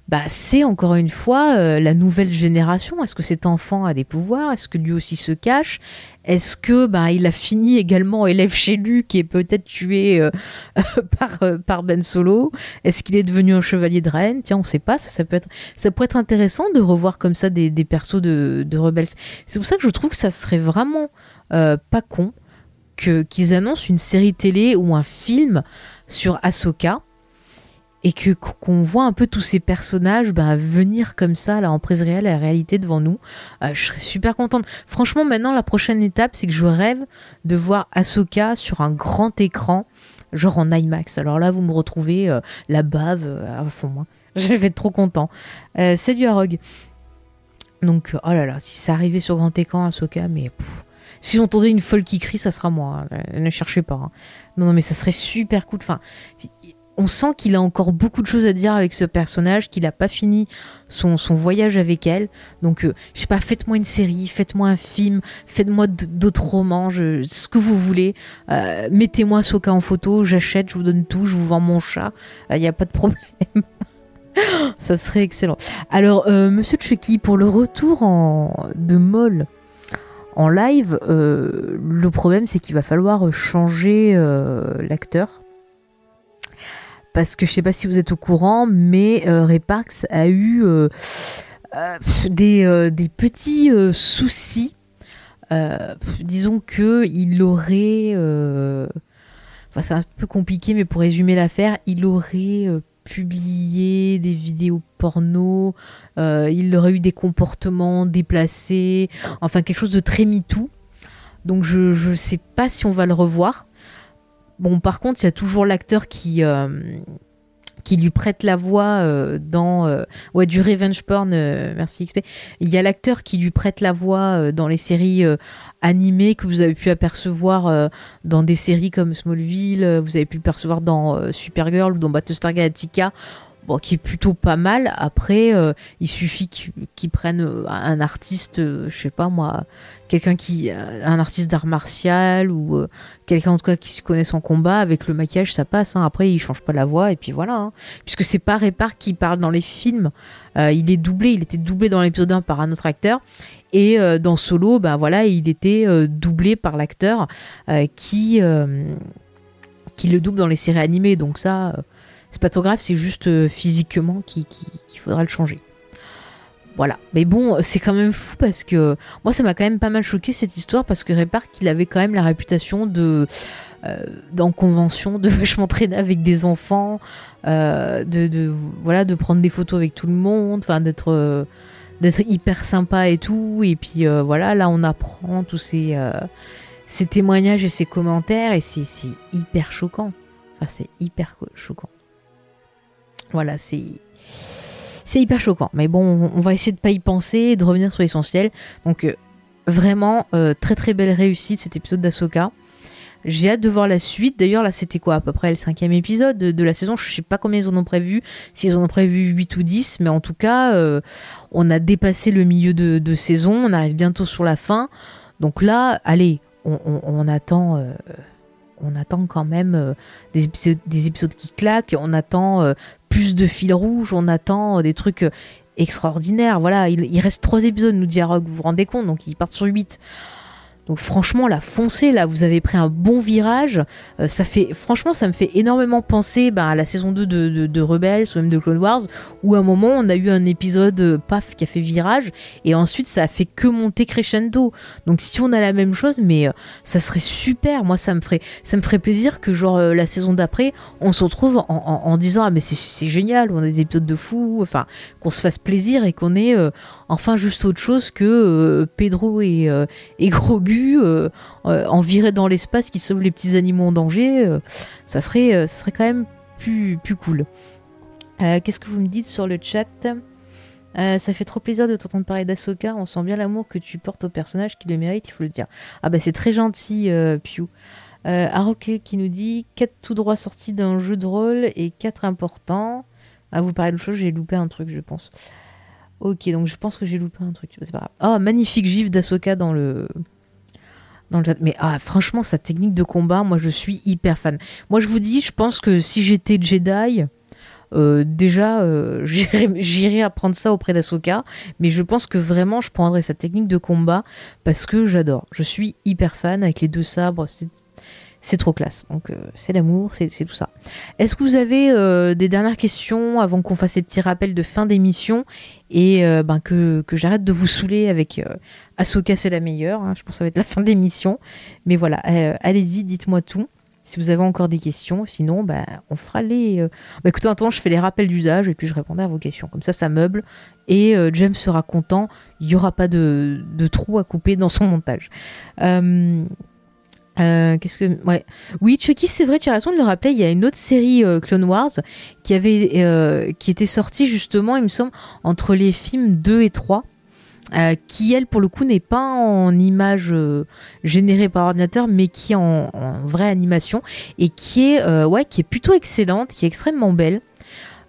bah, c'est encore une fois euh, la nouvelle génération. Est-ce que cet enfant a des pouvoirs? Est-ce que lui aussi se cache? Est-ce que bah, il a fini également élève chez lui qui est peut-être tué euh, par, euh, par Ben Solo? Est-ce qu'il est devenu un chevalier de reine? Tiens, on sait pas. Ça, ça, peut être, ça être intéressant de revoir comme ça des, des persos de, de Rebels. C'est pour ça que je trouve que ça serait vraiment pas con qu'ils annoncent une série télé ou un film sur Ahsoka et que qu'on voit un peu tous ces personnages bah, venir comme ça là en prise réelle la réalité devant nous euh, je serais super contente. Franchement maintenant la prochaine étape c'est que je rêve de voir Ahsoka sur un grand écran genre en IMAX. Alors là vous me retrouvez euh, la bave euh, à fond moi je vais être trop content. Euh, salut Arog. Donc oh là là si ça arrivait sur grand écran Ahsoka mais pff, si j'entendais une folle qui crie ça sera moi hein. ne cherchez pas hein. non non mais ça serait super cool. Enfin on sent qu'il a encore beaucoup de choses à dire avec ce personnage, qu'il n'a pas fini son, voyage avec elle. Donc, euh, je sais pas, faites-moi une série, faites-moi un film, faites-moi d'autres romans, ce que vous voulez. Euh, Mettez-moi Soka en photo, j'achète, je vous donne tout, je vous vends mon chat, il euh, n'y a pas de problème. Ça serait excellent. Alors, euh, Monsieur Chucky, pour le retour de Moll en live, le problème c'est qu'il va falloir changer l'acteur parce que je sais pas si vous êtes au courant, mais euh, Reparks a eu euh, euh, des, petits soucis. disons que il aurait, c'est un peu compliqué, mais pour résumer l'affaire, il aurait publié des vidéos porno, il aurait eu des comportements déplacés, enfin quelque chose de très MeToo. Donc je je sais pas si on va le revoir. Bon, par contre, il y a toujours l'acteur qui, euh, qui lui prête la voix euh, dans euh, ouais du revenge porn. Merci XP. Il y a l'acteur qui lui prête la voix dans les séries animées que vous avez pu apercevoir dans des séries comme Smallville. vous avez pu le percevoir dans Supergirl ou dans Battlestar Galactica. Qui est plutôt pas mal. Après, il suffit qu'ils qu prennent un artiste, je sais pas moi, quelqu'un qui un artiste d'art martial ou euh, quelqu'un en tout cas qui se connaît son combat avec le maquillage ça passe hein. après il change pas la voix et puis voilà hein. puisque c'est pas Répar qui parle dans les films euh, il est doublé il était doublé dans l'épisode 1 par un autre acteur et euh, dans Solo ben voilà il était euh, doublé par l'acteur euh, qui qui le double dans les séries animées donc ça c'est pas trop grave c'est juste physiquement qu'il qui, qui faudra le changer voilà. Mais bon, c'est quand même fou parce que moi, ça m'a quand même pas mal choqué cette histoire parce que Repark, il avait quand même la réputation de euh, convention de vachement traîner avec des enfants, euh, de, de, voilà, de prendre des photos avec tout le monde, d'être euh, d'être hyper sympa et tout. Et puis euh, voilà, là, on apprend tous ces euh, ces témoignages et ces commentaires et c'est hyper choquant. Enfin, c'est hyper choquant. Voilà, c'est c'est hyper choquant. Mais bon, on va essayer de pas y penser de revenir sur l'essentiel. Donc euh, vraiment euh, très très belle réussite cet épisode d'Asoka. J'ai hâte de voir la suite. D'ailleurs, là, c'était quoi À peu près le cinquième épisode de, la saison? Je sais pas combien ils en ont prévu. S'ils en ont prévu 8 ou 10. Mais en tout cas, euh, on a dépassé le milieu de, saison. On arrive bientôt sur la fin. Donc là, allez, on, attend. On attend quand même des, épisodes, des, épisodes, qui claquent, on attend plus de fil rouge, on attend euh, des trucs extraordinaires. Voilà, il, il, reste trois épisodes, nous dit Arog, vous vous rendez compte, donc ils partent sur 8. Donc franchement, la foncée, là, vous avez pris un bon virage. Euh, ça fait, franchement, ça me fait énormément penser bah, à la saison 2 de, de, de Rebels ou même de Clone Wars, où à un moment, on a eu un épisode, euh, paf, qui a fait virage, et ensuite, ça a fait que monter crescendo. Donc si on a la même chose, mais euh, ça serait super. Moi, ça me ferait, ça me ferait plaisir que, genre, la saison d'après, on se retrouve en, en, disant, ah, mais c'est génial, on a des épisodes de fou, enfin, qu'on se fasse plaisir et qu'on ait enfin juste autre chose que Pedro et, et Grogu euh, euh, en virer dans l'espace qui sauve les petits animaux en danger, euh, ça, serait, ça serait quand même plus, plus cool. Qu'est-ce que vous me dites sur le chat? Ça fait trop plaisir de t'entendre parler d'Asoka. On sent bien l'amour que tu portes au personnage qui le mérite, il faut le dire. Ah bah c'est très gentil, euh, Aroke qui nous dit 4 tout droit sortis d'un jeu de rôle et 4 importants. Ah, vous parlez de chose, j'ai loupé un truc, je pense. Ok, donc je pense que j'ai loupé un truc. C'est pas grave. Ah, magnifique gif d'Asoka dans le. Mais ah, franchement, sa technique de combat, moi je suis hyper fan. Moi je vous dis, je pense que si j'étais Jedi, euh, déjà euh, j'irais- j'irais apprendre ça auprès d'Asoka. Mais je pense que vraiment je prendrais sa technique de combat parce que j'adore. Je suis hyper fan avec les deux sabres. C'est trop classe. Donc, euh, c'est l'amour, c'est tout ça. Est-ce que vous avez euh, des dernières questions avant qu'on fasse ces petits rappels de fin d'émission et euh, ben, que, j'arrête de vous saouler avec Ahsoka, c'est la meilleure. hein. je pense que ça va être la fin d'émission. Mais voilà, allez-y, dites-moi tout. Si vous avez encore des questions, sinon, bah, on fera les. Bah, écoutez, attends, je fais les rappels d'usage et puis je répondrai à vos questions. Comme ça, ça meuble et James sera content. Il n'y aura pas de, de trou à couper dans son montage. Euh. Ouais. Oui, Chucky, c'est vrai, tu as raison de le rappeler. Il y a une autre série euh, Clone Wars qui, avait, euh, qui était sortie justement, il me semble, entre les films 2 et 3. euh, qui elle pour le coup n'est pas en image générée par ordinateur mais qui est en, vraie animation et qui est ouais qui est plutôt excellente qui est extrêmement belle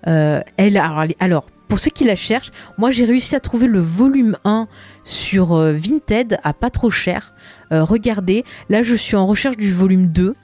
elle alors, alors pour ceux qui la cherchent moi j'ai réussi à trouver le volume 1 sur Vinted à pas trop cher regardez là je suis en recherche du volume 2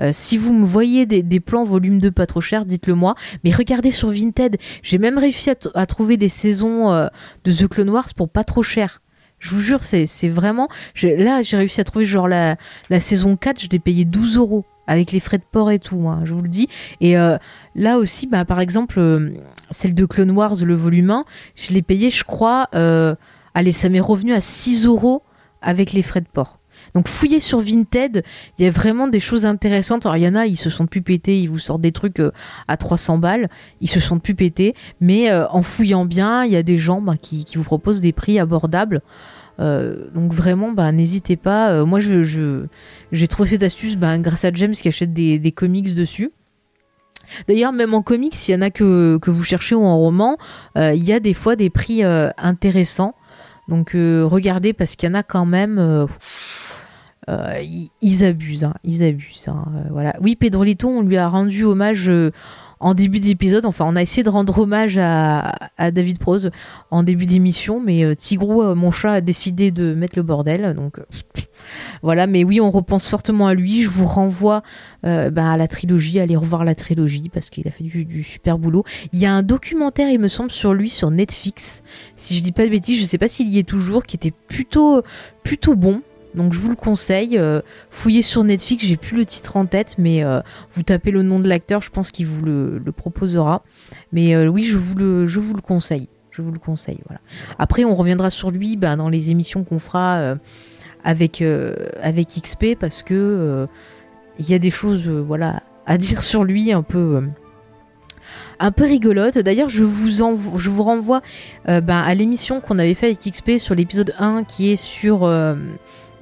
euh, si vous me voyez des, plans volume 2 pas trop cher, dites-le moi. Mais regardez sur Vinted, j'ai même réussi à, trouver des saisons euh, de The Clone Wars pour pas trop cher. Je vous jure, c'est vraiment. là, j'ai réussi à trouver genre la, saison 4, je l'ai payé 12 euros avec les frais de port et tout, hein, je vous le dis. Et euh, là aussi, bah, par exemple, euh, celle de Clone Wars, le volume 1, je l'ai payé, je crois. euh, allez, ça m'est revenu à 6 euros avec les frais de port. Donc fouillez sur Vinted, il y a vraiment des choses intéressantes. Alors il y en a, ils se sont plus pétés, ils vous sortent des trucs euh, à 300 balles, ils se sont plus pétés. Mais euh, en fouillant bien, il y a des gens bah, qui, vous proposent des prix abordables. Euh, donc vraiment, bah, n'hésitez pas. Moi, j'ai trouvé cette astuce bah, grâce à James qui achète des, comics dessus. D'ailleurs, même en comics, s'il y en a que, vous cherchez ou en roman, il y a des fois des prix intéressants. Donc regardez parce qu'il y en a quand même. Euh, ils, abusent, hein, ils abusent. hein, euh, voilà. Oui, Pedrolito, on lui a rendu hommage euh, en début d'épisode. Enfin, on a essayé de rendre hommage à, David Prose en début d'émission, mais Tigrou, mon chat, a décidé de mettre le bordel. Donc voilà, mais oui, on repense fortement à lui. Je vous renvoie bah, à la trilogie, allez revoir la trilogie parce qu'il a fait du, du super boulot. Il y a un documentaire, il me semble, sur lui sur Netflix. Si je dis pas de bêtises, je sais pas s'il y est toujours, qui était plutôt plutôt bon. Donc je vous le conseille. euh, fouillez sur Netflix, j'ai plus le titre en tête, mais euh, vous tapez le nom de l'acteur, je pense qu'il vous le, proposera. Mais euh, oui, je vous le, conseille. Je vous le conseille. Voilà. Après, on reviendra sur lui bah, dans les émissions qu'on fera avec XP parce que il y a des choses, voilà, à dire sur lui un peu. un peu rigolote. D'ailleurs, je vous renvoie ben, à l'émission qu'on avait fait avec XP sur l'épisode 1 qui est sur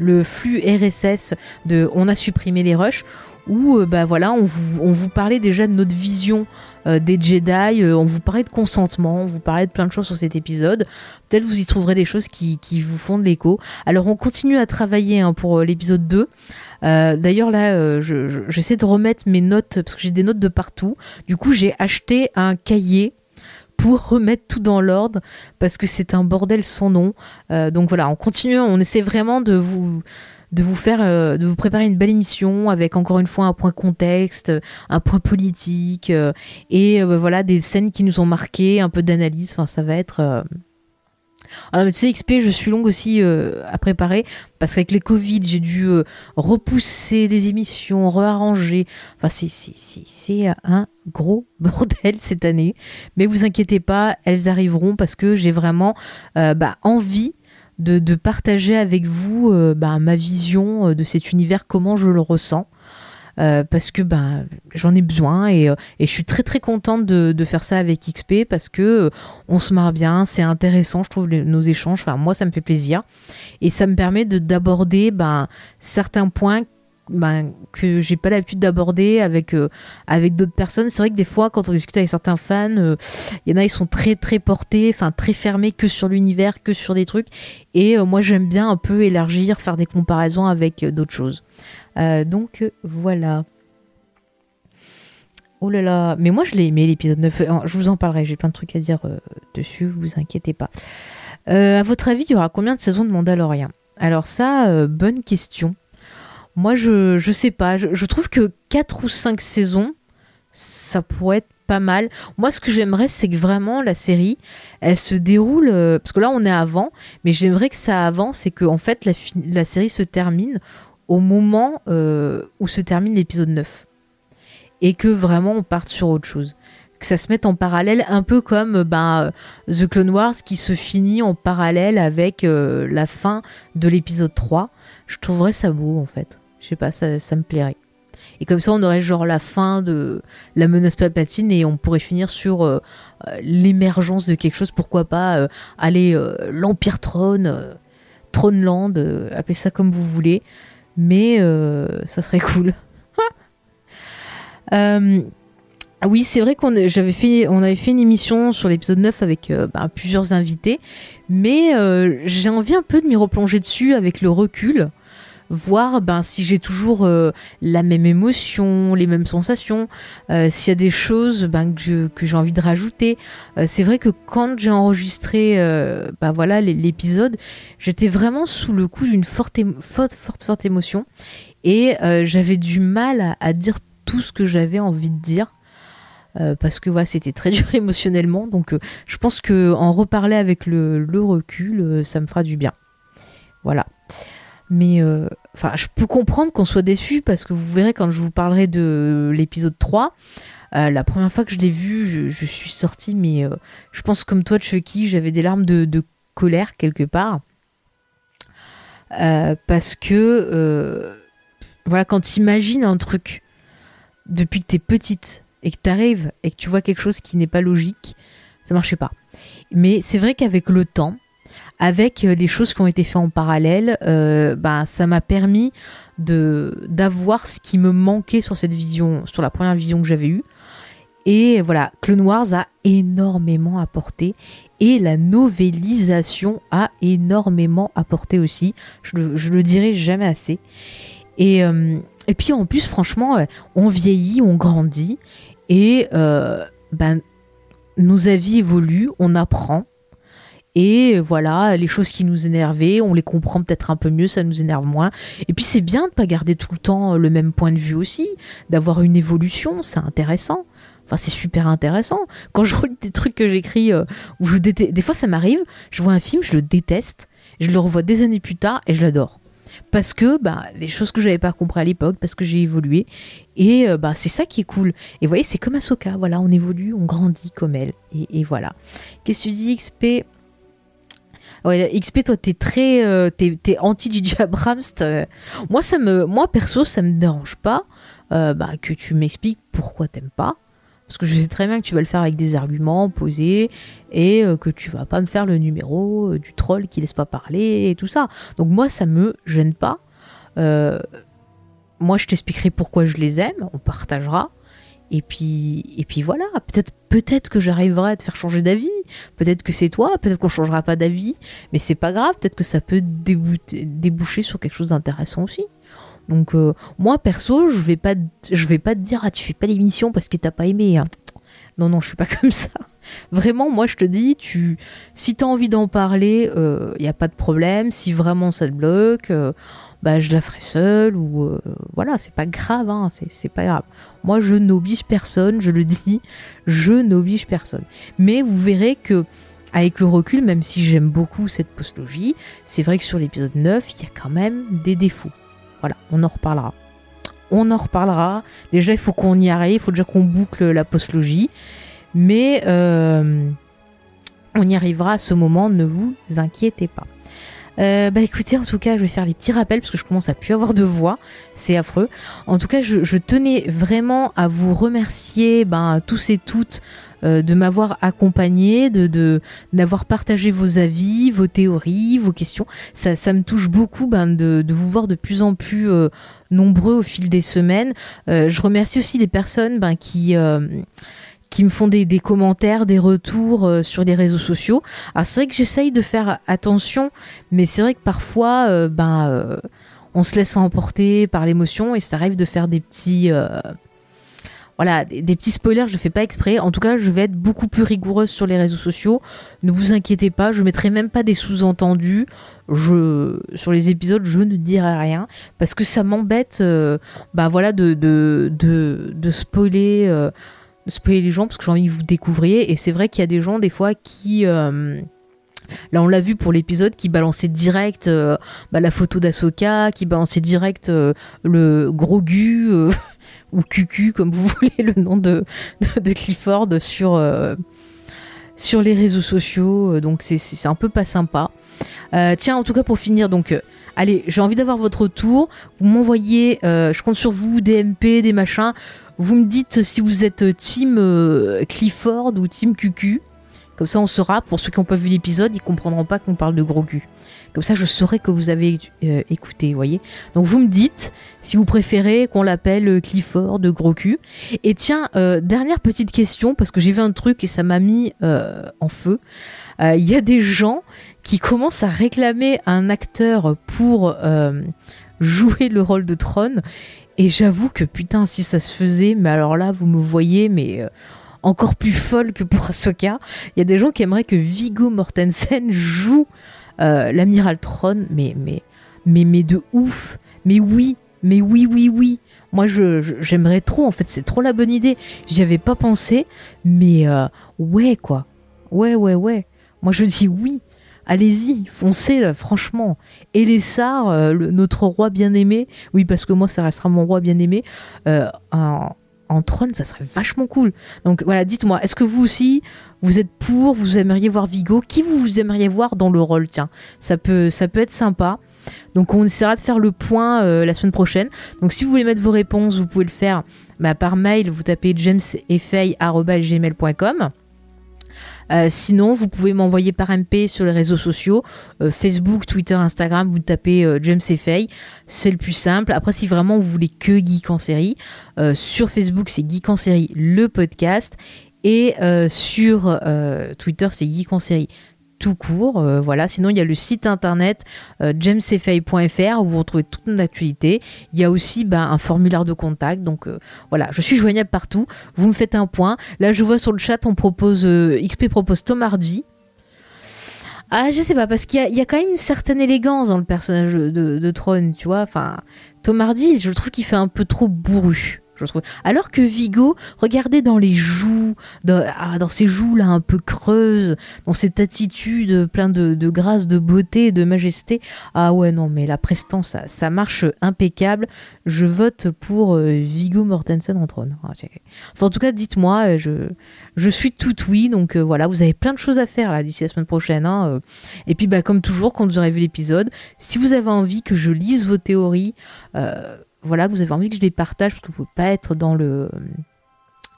le flux RSS de On a supprimé les rushs où euh, bah voilà, on vous, parlait déjà de notre vision euh, des Jedi, euh, on vous parlait de consentement, on vous parlait de plein de choses sur cet épisode. Peut-être vous y trouverez des choses qui, vous font de l'écho. Alors on continue à travailler hein, pour l'épisode 2. Euh, D'ailleurs là, je- je- j'essaie de remettre mes notes parce que j'ai des notes de partout. Du coup, j'ai acheté un cahier pour remettre tout dans l'ordre parce que c'est un bordel sans nom. Euh, donc voilà, on continue, on essaie vraiment de vous de vous faire euh, de vous préparer une belle émission avec encore une fois un point contexte, un point politique euh, et euh, voilà des scènes qui nous ont marqué, un peu d'analyse. Enfin, ça va être ah, XP, je suis longue aussi euh, à préparer parce qu'avec les Covid, j'ai dû euh, repousser des émissions, rearranger. Enfin, c'est- un gros bordel cette année. Mais vous inquiétez pas, elles arriveront parce que j'ai vraiment euh, bah, envie de, partager avec vous bah, ma vision de cet univers, comment je le ressens. Euh, parce que ben j'en ai besoin et, euh, et je suis très très contente de, de faire ça avec XP parce que euh, on se marre bien, c'est intéressant, je trouve nos échanges. Enfin moi ça me fait plaisir et ça me permet de d'aborder ben certains points ben, que j'ai pas l'habitude d'aborder avec euh, avec d'autres personnes. C'est vrai que des fois, quand on discute avec certains fans, euh, il y en a ils sont très très portés, enfin très fermés que sur l'univers, que sur des trucs. Et euh, moi, j'aime bien un peu élargir, faire des comparaisons avec euh, d'autres choses. Euh, donc euh, voilà. Oh là là, mais moi je l'ai aimé l'épisode 9. Euh, Je vous en parlerai, j'ai plein de trucs à dire euh, dessus, vous inquiétez pas. Euh, à votre avis, il y aura combien de saisons de Mandalorian? Alors ça, euh, bonne question. Moi je, je sais pas, je, trouve que 4 ou 5 saisons, ça pourrait être pas mal. Moi ce que j'aimerais c'est que vraiment la série, elle se déroule, euh, parce que là on est avant, mais j'aimerais que ça avance et que en fait la, la série se termine au moment euh, où se termine l'épisode 9 et que vraiment on parte sur autre chose. Que ça se mette en parallèle, un peu comme euh, ben, The Clone Wars qui se finit en parallèle avec la fin de l'épisode 3. Je trouverais ça beau en fait. Je sais pas, ça, ça me plairait. Et comme ça, on aurait genre la fin de la menace Palpatine et on pourrait finir sur euh, euh, l'émergence de quelque chose. Pourquoi pas euh, aller euh, l'Empire Trône, Troneland, euh, appelez ça comme vous voulez. Mais ça serait cool. Oui, c'est vrai qu'on j'avais fait, on avait fait une émission sur l'épisode 9 avec bah, plusieurs invités, mais j'ai envie un peu de m'y replonger dessus avec le recul, voir ben, si j'ai toujours euh, la même émotion, les mêmes sensations, euh, s'il y a des choses ben, que, j'ai envie de rajouter. Euh, c'est vrai que quand j'ai enregistré bah, voilà, l'é- l'épisode, j'étais vraiment sous le coup d'une forte, forte, forte, forte émotion et j'avais du mal à, dire tout ce que j'avais envie de dire. parce que voilà, c'était très dur émotionnellement, donc je pense que en reparler avec le, recul, ça me fera du bien. Voilà. Mais euh, enfin, je peux comprendre qu'on soit déçu parce que vous verrez quand je vous parlerai de l'épisode 3, euh, la première fois que je l'ai vu, je, suis sortie, mais euh, je pense comme toi, Chucky, j'avais des larmes de, colère quelque part. Parce que, voilà, quand tu imagines un truc depuis que t'es petite et que t'arrives et que tu vois quelque chose qui n'est pas logique, ça marchait pas. Mais c'est vrai qu'avec le temps, avec euh, les choses qui ont été faites en parallèle, euh, ben, ça m'a permis d'avoir ce qui me manquait sur cette vision, sur la première vision que j'avais eue. Et voilà, Clone Wars a énormément apporté et la novélisation a énormément apporté aussi. Je le, le dirai jamais assez. Et, euh, puis en plus, franchement, on vieillit, on grandit et ben, nos avis évoluent, on apprend. Et voilà, les choses qui nous énervaient, on les comprend peut-être un peu mieux, ça nous énerve moins. Et puis c'est bien de pas garder tout le temps le même point de vue aussi, d'avoir une évolution, c'est intéressant. Enfin, c'est super intéressant. Quand je relis des trucs que j'écris, euh, je des fois ça m'arrive, je vois un film, je le déteste, je le revois des années plus tard et je l'adore. Parce que bah, les choses que j'avais pas compris à l'époque, parce que j'ai évolué, et euh, bah, c'est ça qui est cool. Et vous voyez, c'est comme Ahsoka, voilà, on évolue, on grandit comme elle, et, et voilà. Qu'est-ce que tu dis, XP Ouais, XP, toi, t'es très, euh, t'es, t'es anti J.J. Abrams. Moi, ça moi perso, ça me dérange pas euh, bah, que tu m'expliques pourquoi t'aimes pas. Parce que je sais très bien que tu vas le faire avec des arguments posés et euh, que tu vas pas me faire le numéro du troll qui laisse pas parler et tout ça. Donc moi, ça me gêne pas. Moi, je t'expliquerai pourquoi je les aime. On partagera. Et puis, et puis voilà. Peut-être, peut-être que j'arriverai à te faire changer d'avis. Peut-être que c'est toi. Peut-être qu'on changera pas d'avis. Mais c'est pas grave. Peut-être que ça peut déboucher sur quelque chose d'intéressant aussi. Donc euh, moi perso, je vais pas, je vais pas te dire ah tu fais pas l'émission parce que t'as pas aimé. hein. Non non, je suis pas comme ça. Vraiment, moi je te dis, tu, si t'as envie d'en parler, il y a pas de problème. Si vraiment ça te bloque, euh, bah je la ferai seule ou euh, voilà, c'est pas grave, hein, c'est pas grave. Moi je n'oblige personne, je le dis, je n'oblige personne. Mais vous verrez que avec le recul, même si j'aime beaucoup cette postlogie, c'est vrai que sur l'épisode 9, il y a quand même des défauts. Voilà, on en reparlera. On en reparlera. Déjà, il faut qu'on y arrive, il faut déjà qu'on boucle la postlogie. Mais euh, on y arrivera à ce moment, ne vous inquiétez pas. Euh, bah écoutez, en tout cas, je vais faire les petits rappels parce que je commence à plus avoir de voix, c'est affreux. En tout cas, je, tenais vraiment à vous remercier, ben, tous et toutes, euh, de m'avoir accompagné, de d'avoir partagé vos avis, vos théories, vos questions. Ça, ça me touche beaucoup ben, de, de vous voir de plus en plus euh, nombreux au fil des semaines. Je remercie aussi les personnes ben, qui qui me font des, commentaires, des retours euh, sur les réseaux sociaux. Alors c'est vrai que j'essaye de faire attention, mais c'est vrai que parfois, euh, ben, euh, on se laisse emporter par l'émotion et ça arrive de faire des petits, voilà, des, petits spoilers, je ne fais pas exprès. En tout cas, je vais être beaucoup plus rigoureuse sur les réseaux sociaux. Ne vous inquiétez pas, je mettrai même pas des sous-entendus. Sur les épisodes, je ne dirai rien parce que ça m'embête, bah voilà, de, de, de, spoiler, spoiler les gens parce que j'ai envie que vous découvriez. Et c'est vrai qu'il y a des gens, des fois, qui. euh, Là, on l'a vu pour l'épisode qui balançait direct euh, bah, la photo d'Asoka, qui balançait direct euh, le gros gu ou cucu, comme vous voulez le nom de, Clifford sur, les réseaux sociaux. Donc, c'est- un peu pas sympa. Tiens, en tout cas, pour finir, donc, allez, j'ai envie d'avoir votre retour. Vous m'envoyez, je compte sur vous, des MP, des machins. Vous me dites si vous êtes team euh, Clifford ou team Cucu. Comme ça, on saura. Pour ceux qui n'ont pas vu l'épisode, ils comprendront pas qu'on parle de gros cul. Comme ça, je saurai que vous avez euh, écouté, voyez. Donc, vous me dites si vous préférez qu'on l'appelle euh, Clifford de gros cul. Et tiens, euh, dernière petite question, parce que j'ai vu un truc et ça m'a mis en feu. Il y a des gens qui commencent à réclamer un acteur pour jouer le rôle de Tron. Et j'avoue que putain, si ça se faisait, mais alors là, vous me voyez, mais euh, encore plus folle que pour Ahsoka. Il y a des gens qui aimeraient que Vigo Mortensen joue euh, l'amiral Tron, mais, mais, mais, mais de ouf. Mais oui, mais oui, oui, oui. Moi, je, j'aimerais trop, en fait, c'est trop la bonne idée. J'y avais pas pensé, mais euh, ouais, quoi. Ouais, ouais, ouais. Moi, je dis oui. Allez-y, foncez, franchement. Et les Sars, euh, notre roi bien-aimé, oui, parce que moi, ça restera mon roi bien-aimé, euh, en, trône, ça serait vachement cool. Donc voilà, dites-moi, est-ce que vous aussi, vous êtes pour, vous aimeriez voir Vigo? Qui vous, vous aimeriez voir dans le rôle? Tiens, ça peut, ça peut être sympa. Donc on essaiera de faire le point euh, la semaine prochaine. Donc si vous voulez mettre vos réponses, vous pouvez le faire bah, par mail, vous tapez jameseffay.gmail.com. Euh, sinon, vous pouvez m'envoyer par MP sur les réseaux sociaux, euh, Facebook, Twitter, Instagram, vous tapez euh, James Effay, c'est le plus simple. Après, si vraiment vous voulez que Geek en série, sur Facebook, c'est Geek en série, le podcast, et sur Twitter, c'est Geek en série tout court. euh, voilà. Sinon, il y a le site internet euh, où vous retrouvez toute mon actualité. Il y a aussi bah, un formulaire de contact. Donc euh, voilà, je suis joignable partout. Vous me faites un point. Là, je vois sur le chat, on propose euh, XP propose Tom Hardy. Ah, je sais pas, parce qu'il y, a- quand même une certaine élégance dans le personnage de, de tu vois. Enfin, Tom Hardy, je trouve qu'il fait un peu trop bourru. Alors que Vigo, regardez dans les joues, dans, ah, dans ses joues là un peu creuses, dans cette attitude pleine de, grâce, de beauté, de majesté. Ah ouais, non, mais la prestance, ça, marche impeccable. Je vote pour euh, Vigo Mortensen en trône. Ah, enfin, en tout cas, dites-moi, euh, je, suis tout oui, donc euh, voilà, vous avez plein de choses à faire d'ici la semaine prochaine. hein. Et puis, bah, comme toujours, quand vous aurez vu l'épisode, si vous avez envie que je lise vos théories, voilà, vous avez envie que je les partage, parce que vous pouvez pas être dans le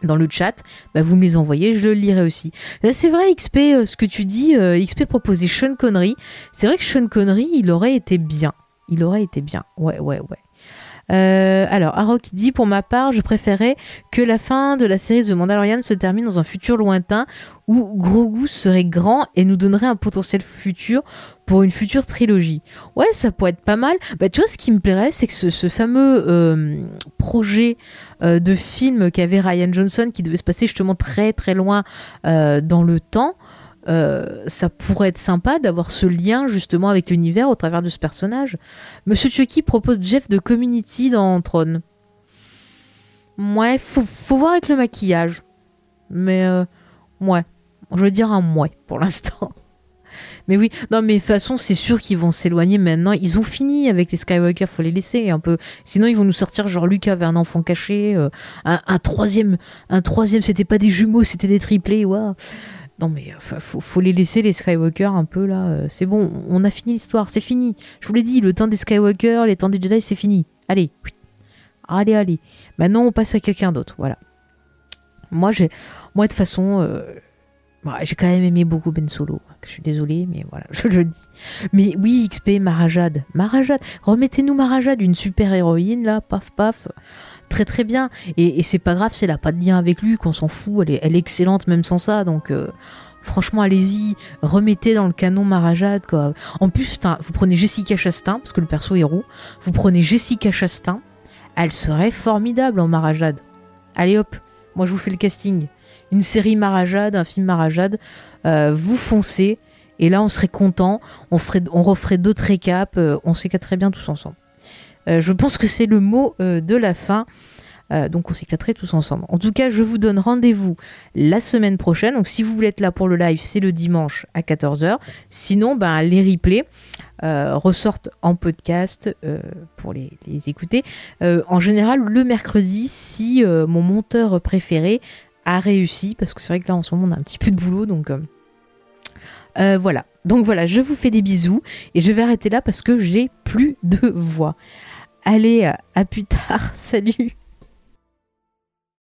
dans le chat, bah vous me les envoyez, je le lirai aussi. Euh, C'est vrai, XP, euh, ce que tu dis, euh, XP proposait Sean Connery. C'est vrai que Sean Connery, il aurait été bien. Il aurait été bien. Ouais, ouais, ouais. Euh, alors, Arok dit Pour ma part, je préférais que la fin de la série The Mandalorian se termine dans un futur lointain où Grogu serait grand et nous donnerait un potentiel futur pour une future trilogie. Ouais, ça pourrait être pas mal. Bah, tu vois, ce qui me plairait, c'est que ce, fameux euh, projet euh, de film qu'avait Ryan Johnson, qui devait se passer justement très très loin dans le temps, euh, ça pourrait être sympa d'avoir ce lien justement avec l'univers au travers de ce personnage. Monsieur Chucky propose Jeff de Community dans Tron. Ouais, faut, voir avec le maquillage. Mais euh, ouais, je veux dire un ouais pour l'instant. Mais oui, non mais de toute façon c'est sûr qu'ils vont s'éloigner maintenant. Ils ont fini avec les Skywalker, faut les laisser un peu. Sinon ils vont nous sortir genre Lucas avait un enfant caché, euh, un, un troisième, un troisième c'était pas des jumeaux, c'était des triplés, waouh. Non mais euh, faut, les laisser les Skywalker un peu là. euh, C'est bon, on a fini l'histoire, c'est fini. Je vous l'ai dit, le temps des Skywalker, les temps des Jedi, c'est fini. Allez, allez, allez. Maintenant on passe à quelqu'un d'autre, voilà. Moi j'ai, moi de toute façon. euh, Ouais, j'ai quand même aimé beaucoup Ben Solo. Je suis désolée, mais voilà, je le dis. Mais oui, XP, Marajade. Marajade. Remettez-nous Marajade, une super héroïne, là, paf, paf. Très, très bien. Et, c'est pas grave si elle a pas de lien avec lui, qu'on s'en fout. Elle est, elle est excellente même sans ça. Donc, euh, franchement, allez-y. Remettez dans le canon Marajade, quoi. En plus, vous prenez Jessica Chastain, parce que le perso est roux. Vous prenez Jessica Chastain. Elle serait formidable en Marajade. Allez hop. moi je vous fais le casting. Une série Marajade, un film Marajade, euh, vous foncez, et là on serait content, on, ferait, on referait d'autres récaps, euh, on s'éclaterait bien tous ensemble. Euh, je pense que c'est le mot de la fin. donc on s'éclaterait tous ensemble. En tout cas, je vous donne rendez-vous la semaine prochaine. Donc si vous voulez être là pour le live, c'est le dimanche à 14h. Sinon, ben, les replays ressortent en podcast pour les, écouter. en général, le mercredi, si mon monteur préféré a réussi, parce que c'est vrai que là en ce moment on a un petit peu de boulot, donc euh, euh, voilà. Donc voilà, je vous fais des bisous et je vais arrêter là parce que j'ai plus de voix. Allez, à plus tard, salut